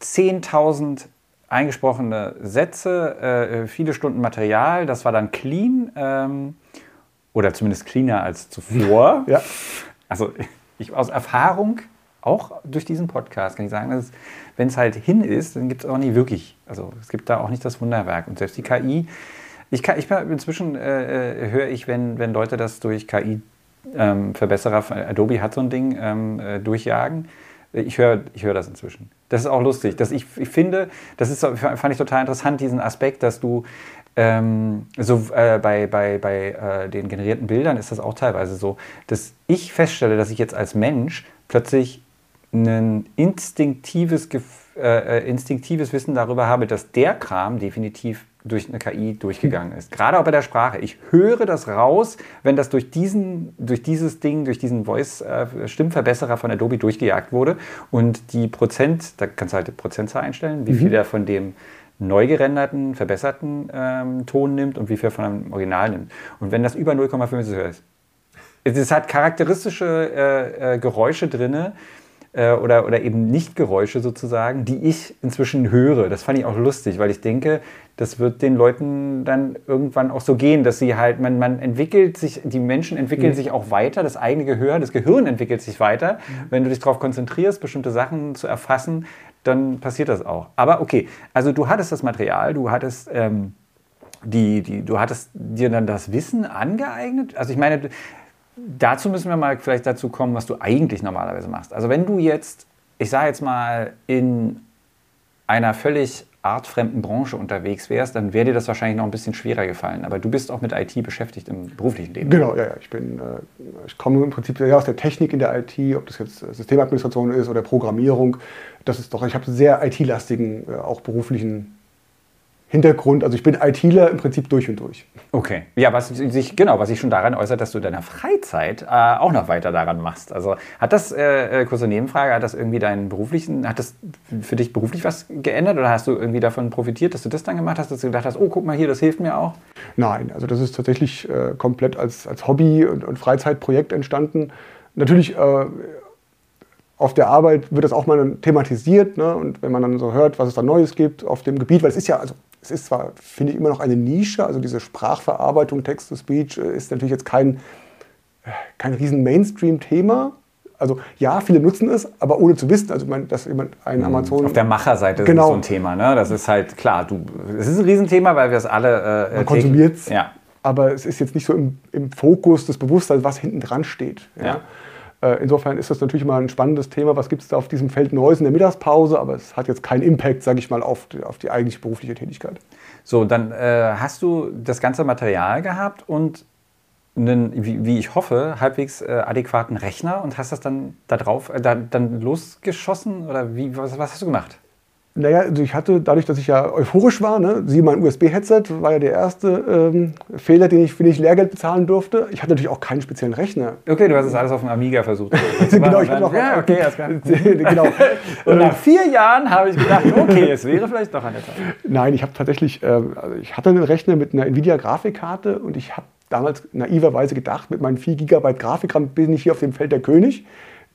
10.000 eingesprochene Sätze, äh, viele Stunden Material, das war dann clean ähm, oder zumindest cleaner als zuvor. ja. Also ich, aus Erfahrung, auch durch diesen Podcast, kann ich sagen, dass wenn es halt hin ist, dann gibt es auch nicht wirklich, also es gibt da auch nicht das Wunderwerk. Und selbst die KI ich, kann, ich inzwischen äh, äh, höre ich, wenn, wenn Leute das durch KI-Verbesserer, ähm, Adobe hat so ein Ding, ähm, äh, durchjagen. Ich höre ich hör das inzwischen. Das ist auch lustig. Das ich, ich finde, das ist, fand ich total interessant, diesen Aspekt, dass du ähm, so äh, bei, bei, bei äh, den generierten Bildern ist das auch teilweise so, dass ich feststelle, dass ich jetzt als Mensch plötzlich ein instinktives, äh, instinktives Wissen darüber habe, dass der Kram definitiv durch eine KI durchgegangen ist. Gerade auch bei der Sprache. Ich höre das raus, wenn das durch, diesen, durch dieses Ding, durch diesen Voice-Stimmverbesserer von Adobe durchgejagt wurde. Und die Prozent, da kannst du halt die Prozentzahl einstellen, wie mhm. viel der von dem neu gerenderten, verbesserten ähm, Ton nimmt und wie viel von einem Original nimmt. Und wenn das über 0,5 ist, es hat charakteristische äh, äh, Geräusche drin äh, oder, oder eben Nicht-Geräusche sozusagen, die ich inzwischen höre. Das fand ich auch lustig, weil ich denke, das wird den Leuten dann irgendwann auch so gehen, dass sie halt, man, man entwickelt sich, die Menschen entwickeln mhm. sich auch weiter, das eigene Gehör, das Gehirn entwickelt sich weiter. Mhm. Wenn du dich darauf konzentrierst, bestimmte Sachen zu erfassen, dann passiert das auch. Aber okay, also du hattest das Material, du hattest, ähm, die, die, du hattest dir dann das Wissen angeeignet. Also ich meine, dazu müssen wir mal vielleicht dazu kommen, was du eigentlich normalerweise machst. Also wenn du jetzt, ich sage jetzt mal, in einer völlig artfremden Branche unterwegs wärst, dann wäre dir das wahrscheinlich noch ein bisschen schwerer gefallen. Aber du bist auch mit IT beschäftigt im beruflichen Leben. Genau, ja, ja. Ich, bin, äh, ich komme im Prinzip sehr aus der Technik in der IT, ob das jetzt Systemadministration ist oder Programmierung. Das ist doch, ich habe sehr IT-lastigen, äh, auch beruflichen Hintergrund. Also ich bin ITler im Prinzip durch und durch. Okay. Ja, was sich, genau, was sich schon daran äußert, dass du in deiner Freizeit äh, auch noch weiter daran machst. Also hat das, äh, äh, kurze Nebenfrage, hat das irgendwie deinen beruflichen, hat das für dich beruflich was geändert oder hast du irgendwie davon profitiert, dass du das dann gemacht hast, dass du gedacht hast, oh, guck mal hier, das hilft mir auch? Nein, also das ist tatsächlich äh, komplett als, als Hobby und, und Freizeitprojekt entstanden. Natürlich äh, auf der Arbeit wird das auch mal thematisiert. Ne? Und wenn man dann so hört, was es da Neues gibt auf dem Gebiet, weil es ist ja, also es ist zwar, finde ich, immer noch eine Nische, also diese Sprachverarbeitung, Text-to-Speech äh, ist natürlich jetzt kein, äh, kein riesen Mainstream-Thema. Also ja, viele nutzen es, aber ohne zu wissen, also mein, dass jemand ein mhm. Amazon... Auf der Macherseite genau. ist so ein Thema, ne? Das ist halt klar, du, es ist ein Riesenthema, weil wir es alle... Äh, Man konsumiert es, ja. aber es ist jetzt nicht so im, im Fokus des Bewusstseins, was hinten dran steht. Ja? ja. Äh, insofern ist das natürlich mal ein spannendes Thema. Was gibt es da auf diesem Feld Neues in der Mittagspause? Aber es hat jetzt keinen Impact, sage ich mal, auf die, auf die eigentliche berufliche Tätigkeit. So, dann äh, hast du das ganze Material gehabt und einen, wie, wie ich hoffe, halbwegs äh, adäquaten Rechner und hast das dann da drauf, äh, da, dann losgeschossen oder wie, was, was hast du gemacht? Naja, also ich hatte, dadurch, dass ich ja euphorisch war, ne, sieh mein USB-Headset, war ja der erste ähm, Fehler, den ich, für den ich Lehrgeld bezahlen durfte. Ich hatte natürlich auch keinen speziellen Rechner. Okay, du hast es alles auf dem Amiga versucht. genau, ich habe noch... Ja, okay, das kann. genau. Und nach vier Jahren habe ich gedacht, okay, es wäre vielleicht doch an der Zeit. Nein, ich habe tatsächlich, äh, also ich hatte einen Rechner mit einer Nvidia-Grafikkarte und ich habe damals naiverweise gedacht, mit meinen 4 GB Grafikram bin ich hier auf dem Feld der König.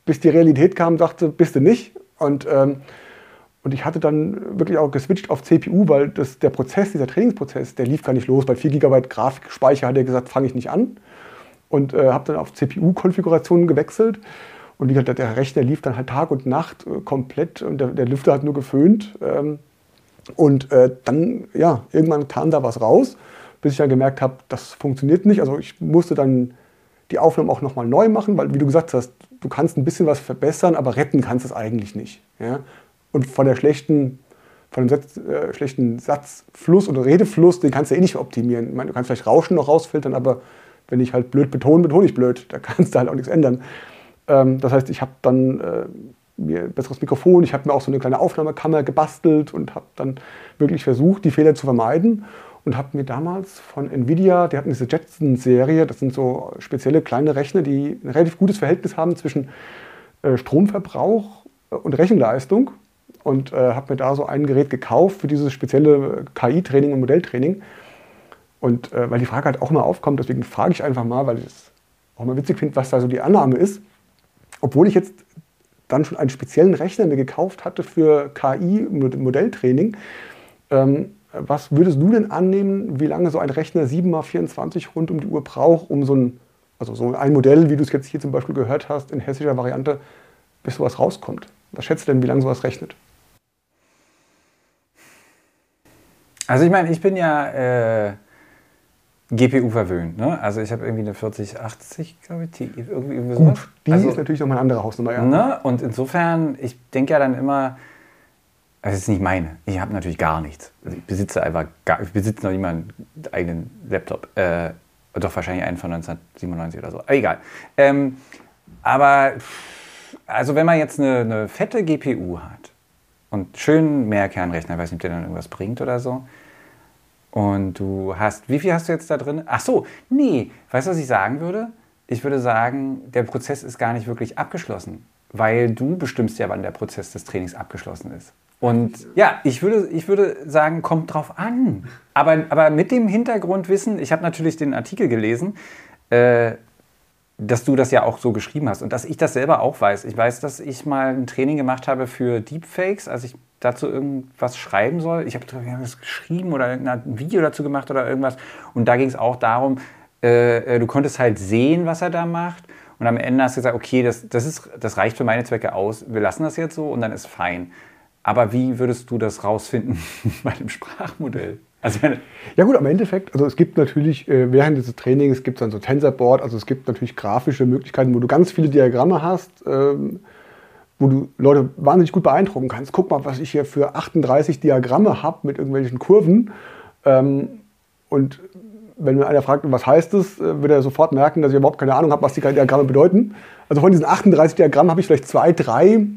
Bis die Realität kam, sagte, bist du nicht. Und... Ähm, und ich hatte dann wirklich auch geswitcht auf CPU, weil das, der Prozess, dieser Trainingsprozess, der lief gar nicht los. Bei 4 GB Grafikspeicher hat er gesagt, fange ich nicht an. Und äh, habe dann auf CPU-Konfigurationen gewechselt. Und wie gesagt, der Rechner lief dann halt Tag und Nacht äh, komplett und der, der, Lüfter hat nur geföhnt. Ähm, und äh, dann, ja, irgendwann kam da was raus, bis ich dann gemerkt habe, das funktioniert nicht. Also ich musste dann die Aufnahmen auch nochmal neu machen, weil, wie du gesagt hast, du kannst ein bisschen was verbessern, aber retten kannst es eigentlich nicht. Ja? Und von der schlechten, von dem Satz, äh, schlechten Satzfluss oder Redefluss, den kannst du eh nicht optimieren. Ich meine, du kannst vielleicht Rauschen noch rausfiltern, aber wenn ich halt blöd betone, betone ich blöd. Da kannst du halt auch nichts ändern. Ähm, das heißt, ich habe dann äh, mir ein besseres Mikrofon, ich habe mir auch so eine kleine Aufnahmekammer gebastelt und habe dann wirklich versucht, die Fehler zu vermeiden und habe mir damals von Nvidia, die hatten diese Jetson-Serie, das sind so spezielle kleine Rechner, die ein relativ gutes Verhältnis haben zwischen äh, Stromverbrauch und Rechenleistung und äh, habe mir da so ein Gerät gekauft für dieses spezielle KI-Training und Modelltraining. Und äh, weil die Frage halt auch immer aufkommt, deswegen frage ich einfach mal, weil ich es auch mal witzig finde, was da so die Annahme ist. Obwohl ich jetzt dann schon einen speziellen Rechner mir gekauft hatte für KI-Modelltraining. Ähm, was würdest du denn annehmen, wie lange so ein Rechner 7x24 rund um die Uhr braucht, um so ein, also so ein Modell, wie du es jetzt hier zum Beispiel gehört hast, in hessischer Variante, bis sowas rauskommt? Was schätzt du denn, wie lange sowas rechnet? Also ich meine, ich bin ja äh, GPU verwöhnt. Ne? Also ich habe irgendwie eine 4080, glaube ich, die irgendwie, irgendwie Gut, die also, ist natürlich nochmal eine andere Hausnummer. Ja. Ne? Und insofern, ich denke ja dann immer, also es ist nicht meine. Ich habe natürlich gar nichts. Also ich besitze einfach gar, ich besitze noch nicht mal einen eigenen Laptop. Äh, doch wahrscheinlich einen von 1997 oder so. Aber egal. Ähm, aber also wenn man jetzt eine, eine fette GPU hat und schön Mehrkernrechner, weiß nicht, ob der dann irgendwas bringt oder so, Und du hast, wie viel hast du jetzt da drin? Ach so, nee, weißt du, was ich sagen würde? Ich würde sagen, der Prozess ist gar nicht wirklich abgeschlossen, weil du bestimmst ja, wann der Prozess des Trainings abgeschlossen ist. Und ja, ich würde, ich würde sagen, kommt drauf an. Aber, aber mit dem Hintergrundwissen, ich habe natürlich den Artikel gelesen, äh, dass du das ja auch so geschrieben hast und dass ich das selber auch weiß. Ich weiß, dass ich mal ein Training gemacht habe für Deepfakes, als ich dazu irgendwas schreiben soll. Ich habe das geschrieben oder ein Video dazu gemacht oder irgendwas. Und da ging es auch darum, äh, äh, du konntest halt sehen, was er da macht. Und am Ende hast du gesagt, okay, das, das, ist, das reicht für meine Zwecke aus, wir lassen das jetzt so und dann ist fein. Aber wie würdest du das rausfinden bei dem Sprachmodell? Also ja gut, am Endeffekt, also es gibt natürlich äh, während dieses Trainings gibt es dann so Tensorboard, also es gibt natürlich grafische Möglichkeiten, wo du ganz viele Diagramme hast, ähm, wo du Leute wahnsinnig gut beeindrucken kannst. Guck mal, was ich hier für 38 Diagramme habe mit irgendwelchen Kurven. Ähm, und wenn mir einer fragt, was heißt das, äh, wird er sofort merken, dass ich überhaupt keine Ahnung habe, was die Diagramme bedeuten. Also von diesen 38 Diagrammen habe ich vielleicht zwei, drei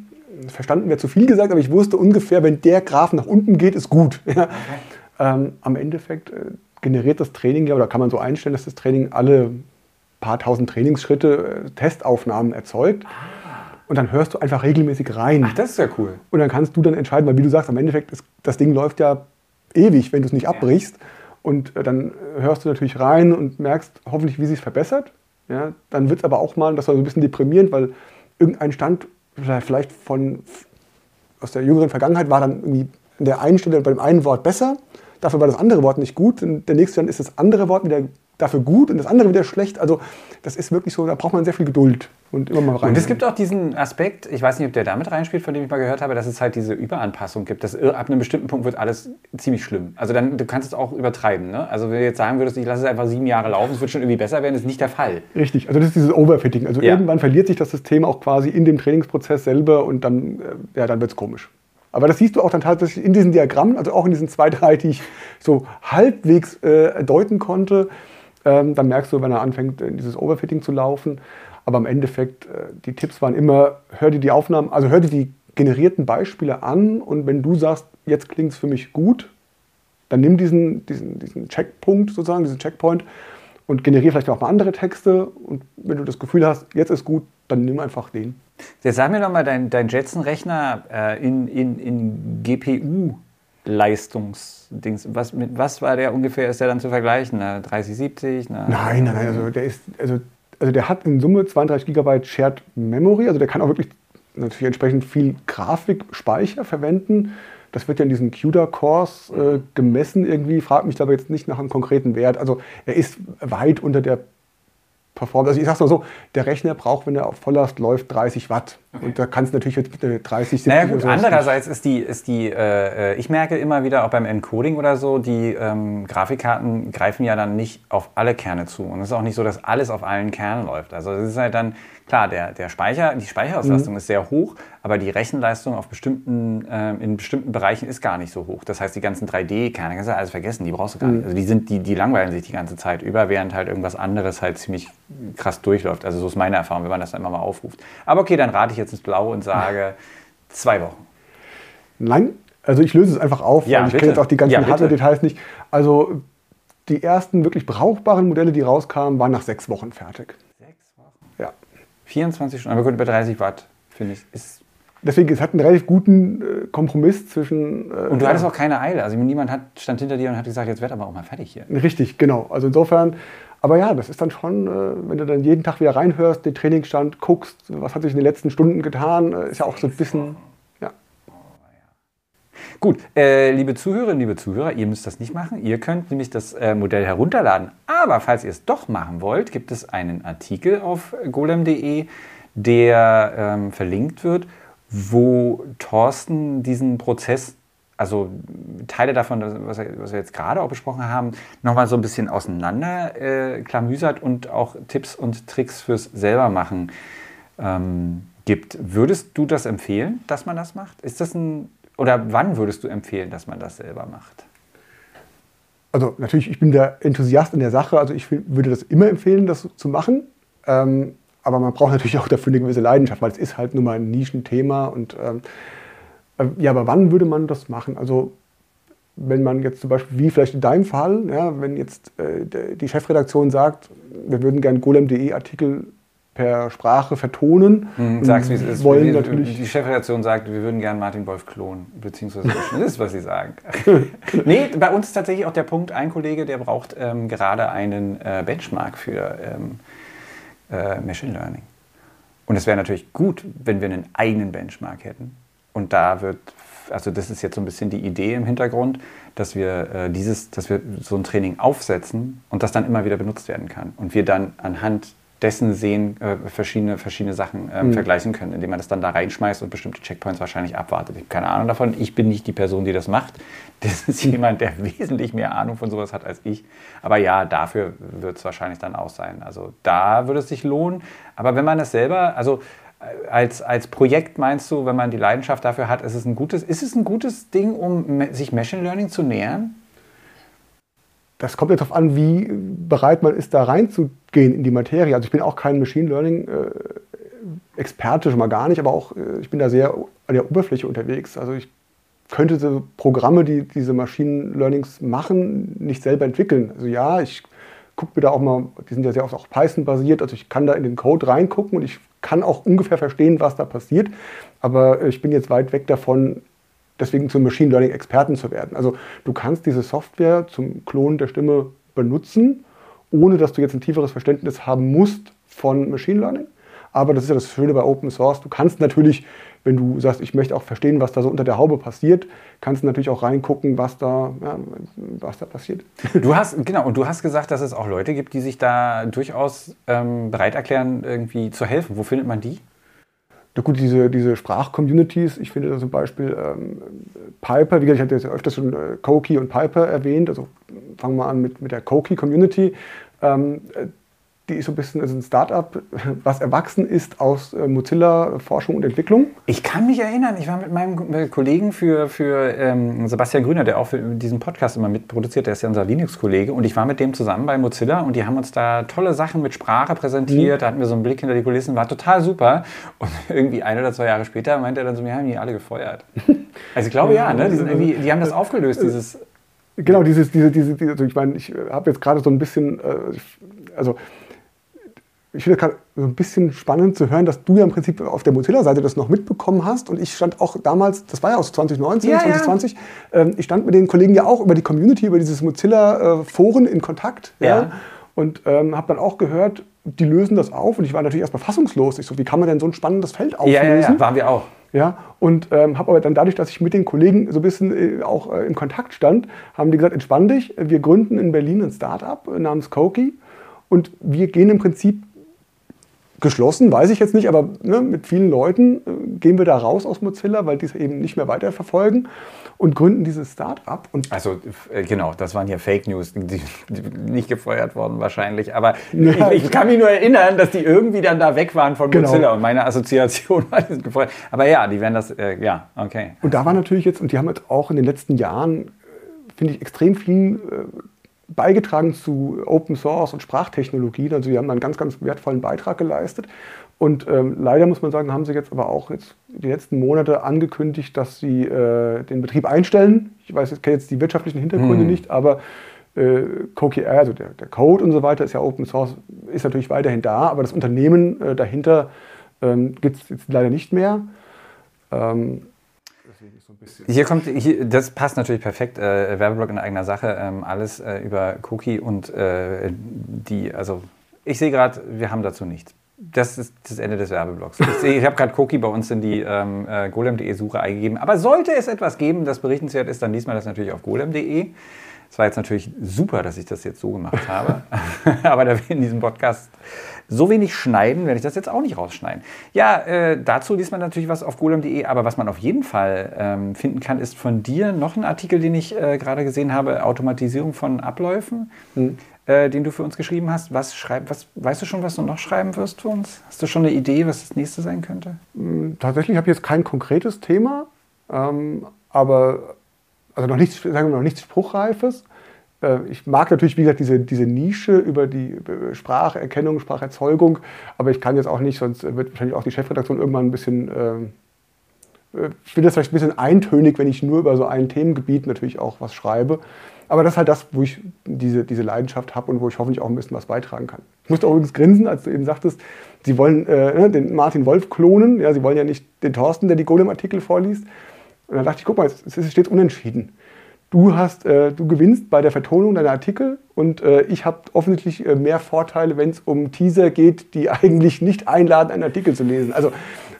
verstanden wäre zu viel gesagt, aber ich wusste ungefähr, wenn der Graph nach unten geht, ist gut. Ja. Ähm, am Endeffekt äh, generiert das Training ja, oder kann man so einstellen, dass das Training alle paar tausend Trainingsschritte äh, Testaufnahmen erzeugt. Ah. Und dann hörst du einfach regelmäßig rein. Ach, das ist ja cool. Und dann kannst du dann entscheiden, weil wie du sagst, am Endeffekt ist das Ding läuft ja ewig, wenn du es nicht abbrichst. Und äh, dann hörst du natürlich rein und merkst hoffentlich, wie sich verbessert. Ja, dann wird es aber auch mal, das war so ein bisschen deprimierend, weil irgendein Stand vielleicht von aus der jüngeren Vergangenheit war dann irgendwie an der einen Stelle bei dem einen Wort besser, dafür war das andere Wort nicht gut. Und der nächste dann ist das andere Wort wieder dafür gut und das andere wieder schlecht. Also das ist wirklich so, da braucht man sehr viel Geduld und immer mal rein. Und es gibt auch diesen Aspekt, ich weiß nicht, ob der damit reinspielt, von dem ich mal gehört habe, dass es halt diese Überanpassung gibt. Dass ab einem bestimmten Punkt wird alles ziemlich schlimm. Also dann, du kannst es auch übertreiben. Ne? Also wenn du jetzt sagen würdest, ich lasse es einfach sieben Jahre laufen, es wird schon irgendwie besser werden, ist nicht der Fall. Richtig, also das ist dieses Overfitting. Also ja. irgendwann verliert sich das System auch quasi in dem Trainingsprozess selber und dann, äh, ja, dann wird es komisch. Aber das siehst du auch dann tatsächlich in diesen Diagrammen, also auch in diesen zwei, drei, die ich so halbwegs äh, deuten konnte. Ähm, dann merkst du, wenn er anfängt, in dieses Overfitting zu laufen. Aber im Endeffekt, äh, die Tipps waren immer, hör dir die Aufnahmen, also hör dir die generierten Beispiele an und wenn du sagst, jetzt klingt es für mich gut, dann nimm diesen, diesen, diesen Checkpunkt sozusagen, diesen Checkpoint und generiere vielleicht auch mal andere Texte. Und wenn du das Gefühl hast, jetzt ist gut, dann nimm einfach den. Jetzt sag mir doch mal, dein, dein Jetson-Rechner äh, in, in, in GPU-Leistungsdings, was, mit was war der ungefähr, ist der dann zu vergleichen? Eine 3070? Eine, nein, nein, nein, also der ist, also, also der hat in Summe 32 GB Shared Memory, also der kann auch wirklich natürlich entsprechend viel Grafikspeicher verwenden. Das wird ja in diesen CUDA-Cores äh, gemessen irgendwie, fragt mich aber jetzt nicht nach einem konkreten Wert. Also er ist weit unter der Performance. Also ich sag's mal so, der Rechner braucht, wenn er auf Volllast läuft, 30 Watt. Okay. Und da kannst du natürlich mit 30, 70 Naja gut, andererseits ist die, ist die äh, äh, ich merke immer wieder auch beim Encoding oder so, die ähm, Grafikkarten greifen ja dann nicht auf alle Kerne zu. Und es ist auch nicht so, dass alles auf allen Kernen läuft. Also es ist halt dann, klar, der, der Speicher, die Speicherauslastung mhm. ist sehr hoch, aber die Rechenleistung auf bestimmten, äh, in bestimmten Bereichen ist gar nicht so hoch. Das heißt, die ganzen 3D-Kerne kannst du alles vergessen, die brauchst du gar mhm. nicht. Also die, sind, die, die langweilen sich die ganze Zeit über, während halt irgendwas anderes halt ziemlich krass durchläuft. Also so ist meine Erfahrung, wenn man das dann immer mal aufruft. Aber okay, dann rate ich jetzt ins Blaue und sage zwei Wochen. Nein, also ich löse es einfach auf, ja, weil ich kenne jetzt auch die ganzen ja, Hardware-Details nicht. Also die ersten wirklich brauchbaren Modelle, die rauskamen, waren nach sechs Wochen fertig. Sechs Wochen? Ja. 24 Stunden, aber gut, bei 30 Watt, finde ich, ist deswegen, es hat einen relativ guten äh, Kompromiss zwischen. Äh, und du hattest auch keine Eile. Also niemand hat, stand hinter dir und hat gesagt, jetzt werd aber auch mal fertig hier. Richtig, genau. Also insofern, aber ja, das ist dann schon, äh, wenn du dann jeden Tag wieder reinhörst, den Trainingsstand guckst, was hat sich in den letzten Stunden getan, äh, ist ja auch so ein bisschen. Gut, äh, liebe Zuhörerinnen, liebe Zuhörer, ihr müsst das nicht machen. Ihr könnt nämlich das äh, Modell herunterladen. Aber falls ihr es doch machen wollt, gibt es einen Artikel auf golem.de, der ähm, verlinkt wird, wo Thorsten diesen Prozess also Teile davon, was, wir jetzt gerade auch besprochen haben, nochmal so ein bisschen auseinander äh, und auch Tipps und Tricks fürs selbermachen ähm, gibt. Würdest du das empfehlen, dass man das macht? Ist das ein oder wann würdest du empfehlen, dass man das selber macht? Also natürlich, ich bin der Enthusiast in der Sache, also ich würde das immer empfehlen, das zu machen. Ähm, aber man braucht natürlich auch dafür eine gewisse Leidenschaft, weil es ist halt nun mal ein Nischenthema und ähm, äh, ja, aber wann würde man das machen? Also wenn man jetzt zum Beispiel, wie vielleicht in deinem Fall, ja, wenn jetzt äh, die Chefredaktion sagt, wir würden gerne golem.de Artikel per Sprache vertonen. Mhm, sag's, wie es ist. Wollen die, natürlich die Chefredaktion sagt, wir würden gerne Martin Wolf klonen, beziehungsweise das ist, was sie sagen. nee, bei uns ist tatsächlich auch der Punkt, ein Kollege, der braucht ähm, gerade einen äh, Benchmark für ähm, äh, Machine Learning. Und es wäre natürlich gut, wenn wir einen eigenen Benchmark hätten. Und da wird, also das ist jetzt so ein bisschen die Idee im Hintergrund, dass wir äh, dieses, dass wir so ein Training aufsetzen und das dann immer wieder benutzt werden kann. Und wir dann anhand dessen sehen, äh, verschiedene, verschiedene Sachen ähm, mhm. vergleichen können, indem man das dann da reinschmeißt und bestimmte Checkpoints wahrscheinlich abwartet. Ich habe keine Ahnung davon. Ich bin nicht die Person, die das macht. Das ist jemand, der wesentlich mehr Ahnung von sowas hat als ich. Aber ja, dafür wird es wahrscheinlich dann auch sein. Also da würde es sich lohnen. Aber wenn man es selber, also äh, als, als Projekt meinst du, wenn man die Leidenschaft dafür hat, ist es ein gutes, ist es ein gutes Ding, um sich Machine Learning zu nähern? Das kommt jetzt darauf an, wie bereit man ist, da reinzugehen in die Materie. Also ich bin auch kein Machine Learning äh, Experte, schon mal gar nicht, aber auch äh, ich bin da sehr an der Oberfläche unterwegs. Also ich könnte so Programme, die diese Machine Learnings machen, nicht selber entwickeln. Also ja, ich gucke mir da auch mal, die sind ja sehr oft auch Python-basiert, also ich kann da in den Code reingucken und ich kann auch ungefähr verstehen, was da passiert. Aber ich bin jetzt weit weg davon, deswegen zum Machine Learning Experten zu werden. Also du kannst diese Software zum Klonen der Stimme benutzen, ohne dass du jetzt ein tieferes Verständnis haben musst von Machine Learning. Aber das ist ja das Schöne bei Open Source. Du kannst natürlich, wenn du sagst, ich möchte auch verstehen, was da so unter der Haube passiert, kannst du natürlich auch reingucken, was da, ja, was da passiert. Du hast, genau, und du hast gesagt, dass es auch Leute gibt, die sich da durchaus ähm, bereit erklären, irgendwie zu helfen. Wo findet man die? Na gut, diese, diese Sprachcommunities, ich finde da zum Beispiel ähm, Piper, wie gesagt, ich hatte ja öfters schon äh, Koki und Piper erwähnt, also fangen wir an mit, mit der Koki Community. Ähm, die ist so ein bisschen also ein Startup, was erwachsen ist aus äh, Mozilla Forschung und Entwicklung. Ich kann mich erinnern, ich war mit meinem Kollegen für, für ähm, Sebastian Grüner, der auch für diesen Podcast immer mitproduziert, der ist ja unser Linux-Kollege und ich war mit dem zusammen bei Mozilla und die haben uns da tolle Sachen mit Sprache präsentiert, mhm. da hatten wir so einen Blick hinter die Kulissen, war total super und irgendwie ein oder zwei Jahre später meinte er dann so, wir haben die alle gefeuert. Also ich glaube ja, ne? die, sind die haben das aufgelöst, dieses... Genau, dieses, diese, diese, also ich meine, ich habe jetzt gerade so ein bisschen, äh, also ich finde es gerade so ein bisschen spannend zu hören, dass du ja im Prinzip auf der Mozilla-Seite das noch mitbekommen hast. Und ich stand auch damals, das war ja aus 2019, ja, 2020, ja. Ähm, ich stand mit den Kollegen ja auch über die Community, über dieses Mozilla-Foren in Kontakt. Ja. ja und ähm, habe dann auch gehört, die lösen das auf. Und ich war natürlich erstmal fassungslos. Ich so, wie kann man denn so ein spannendes Feld auflösen? Ja, ja, ja. waren wir auch. Ja, und ähm, habe aber dann dadurch, dass ich mit den Kollegen so ein bisschen äh, auch äh, in Kontakt stand, haben die gesagt, entspann dich, wir gründen in Berlin ein Startup namens Koki und wir gehen im Prinzip geschlossen, weiß ich jetzt nicht, aber ne, mit vielen Leuten äh, gehen wir da raus aus Mozilla, weil die es eben nicht mehr weiterverfolgen und gründen dieses Start-up. Also äh, genau, das waren hier Fake News, die, die nicht gefeuert worden wahrscheinlich. Aber ja, ich, ich, kann mich nur erinnern, dass die irgendwie dann da weg waren von genau. Mozilla und meine Assoziation war die gefeuert. Aber ja, die werden das, äh, ja, okay. Und da war natürlich jetzt, und die haben jetzt auch in den letzten Jahren, äh, finde ich, extrem viel beigetragen zu Open Source und Sprachtechnologien. Also sie haben einen ganz, ganz wertvollen Beitrag geleistet. Und ähm, leider muss man sagen, haben sie jetzt aber auch jetzt die letzten Monate angekündigt, dass sie äh, den Betrieb einstellen. Ich weiß, ich kenne jetzt die wirtschaftlichen Hintergründe hm. nicht, aber äh, CoKR, also der, der, Code und so weiter, ist ja Open Source, ist natürlich weiterhin da, aber das Unternehmen äh, dahinter ähm, gibt es jetzt leider nicht mehr. Ähm, bisschen. Hier kommt, hier, das passt natürlich perfekt. Äh, Werbeblock in eigener Sache, ähm, alles äh, über Cookie und äh, die, also ich sehe gerade, wir haben dazu nichts. Das ist das Ende des Werbeblocks. Ich, ich habe gerade Cookie bei uns in die ähm, äh, golem.de Suche eingegeben. Aber sollte es etwas geben, das berichtenswert ist, dann liest man das natürlich auf golem.de. Es war jetzt natürlich super, dass ich das jetzt so gemacht habe. Aber da wir in diesem Podcast so wenig schneiden, werde ich das jetzt auch nicht rausschneiden. Ja, äh, dazu liest man natürlich was auf golem.de, aber was man auf jeden Fall ähm, finden kann, ist von dir noch ein Artikel, den ich äh, gerade gesehen habe, Automatisierung von Abläufen, hm. äh, den du für uns geschrieben hast. Was schreib, was, weißt du schon, was du noch schreiben wirst für uns? Hast du schon eine Idee, was das nächste sein könnte? Hm, tatsächlich habe ich jetzt kein konkretes Thema, ähm, aber also noch nichts, sagen wir noch nichts Spruchreifes. Äh, ich mag natürlich, wie gesagt, diese, diese Nische über die Spracherkennung, Spracherzeugung, aber ich kann jetzt auch nicht, sonst wird wahrscheinlich auch die Chefredaktion irgendwann ein bisschen äh, äh, finde das vielleicht ein bisschen eintönig, wenn ich nur über so ein Themengebiet natürlich auch was schreibe. Aber das ist halt das, wo ich diese, diese Leidenschaft habe und wo ich hoffentlich auch ein bisschen was beitragen kann. Ich musste auch übrigens grinsen, als du eben sagtest, Sie wollen äh, ne, den Martin Wolf klonen. Ja, Sie wollen ja nicht den Thorsten, der die Golem-Artikel vorliest. Und dann dachte ich, guck mal, es, es steht unentschieden. Du, hast, äh, du gewinnst bei der Vertonung deiner Artikel und äh, ich habe offensichtlich äh, mehr Vorteile, wenn es um Teaser geht, die eigentlich nicht einladen, einen Artikel zu lesen. Also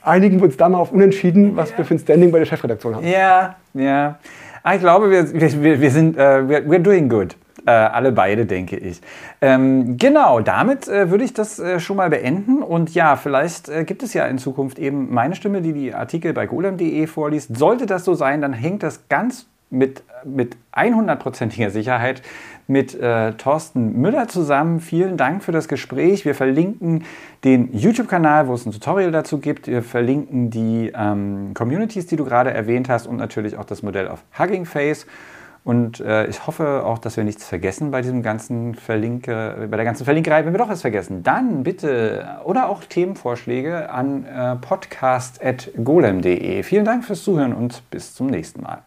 einigen wir uns da mal auf Unentschieden, was wir für ein Standing bei der Chefredaktion haben. Ja, ja. Ah, ich glaube, wir, wir, wir sind, uh, we're doing good. Äh, alle beide, denke ich. Ähm, genau, damit äh, würde ich das äh, schon mal beenden. Und ja, vielleicht äh, gibt es ja in Zukunft eben meine Stimme, die die Artikel bei golem.de vorliest. Sollte das so sein, dann hängt das ganz mit, mit 100%iger Sicherheit mit äh, Thorsten Müller zusammen. Vielen Dank für das Gespräch. Wir verlinken den YouTube-Kanal, wo es ein Tutorial dazu gibt. Wir verlinken die ähm, Communities, die du gerade erwähnt hast und natürlich auch das Modell auf Hugging Face. Und äh, ich hoffe auch, dass wir nichts vergessen bei diesem ganzen Verlinke, bei der ganzen Verlinkerei. Wenn wir doch was vergessen, dann bitte oder auch Themenvorschläge an äh, podcast.golem.de. Vielen Dank fürs Zuhören und bis zum nächsten Mal.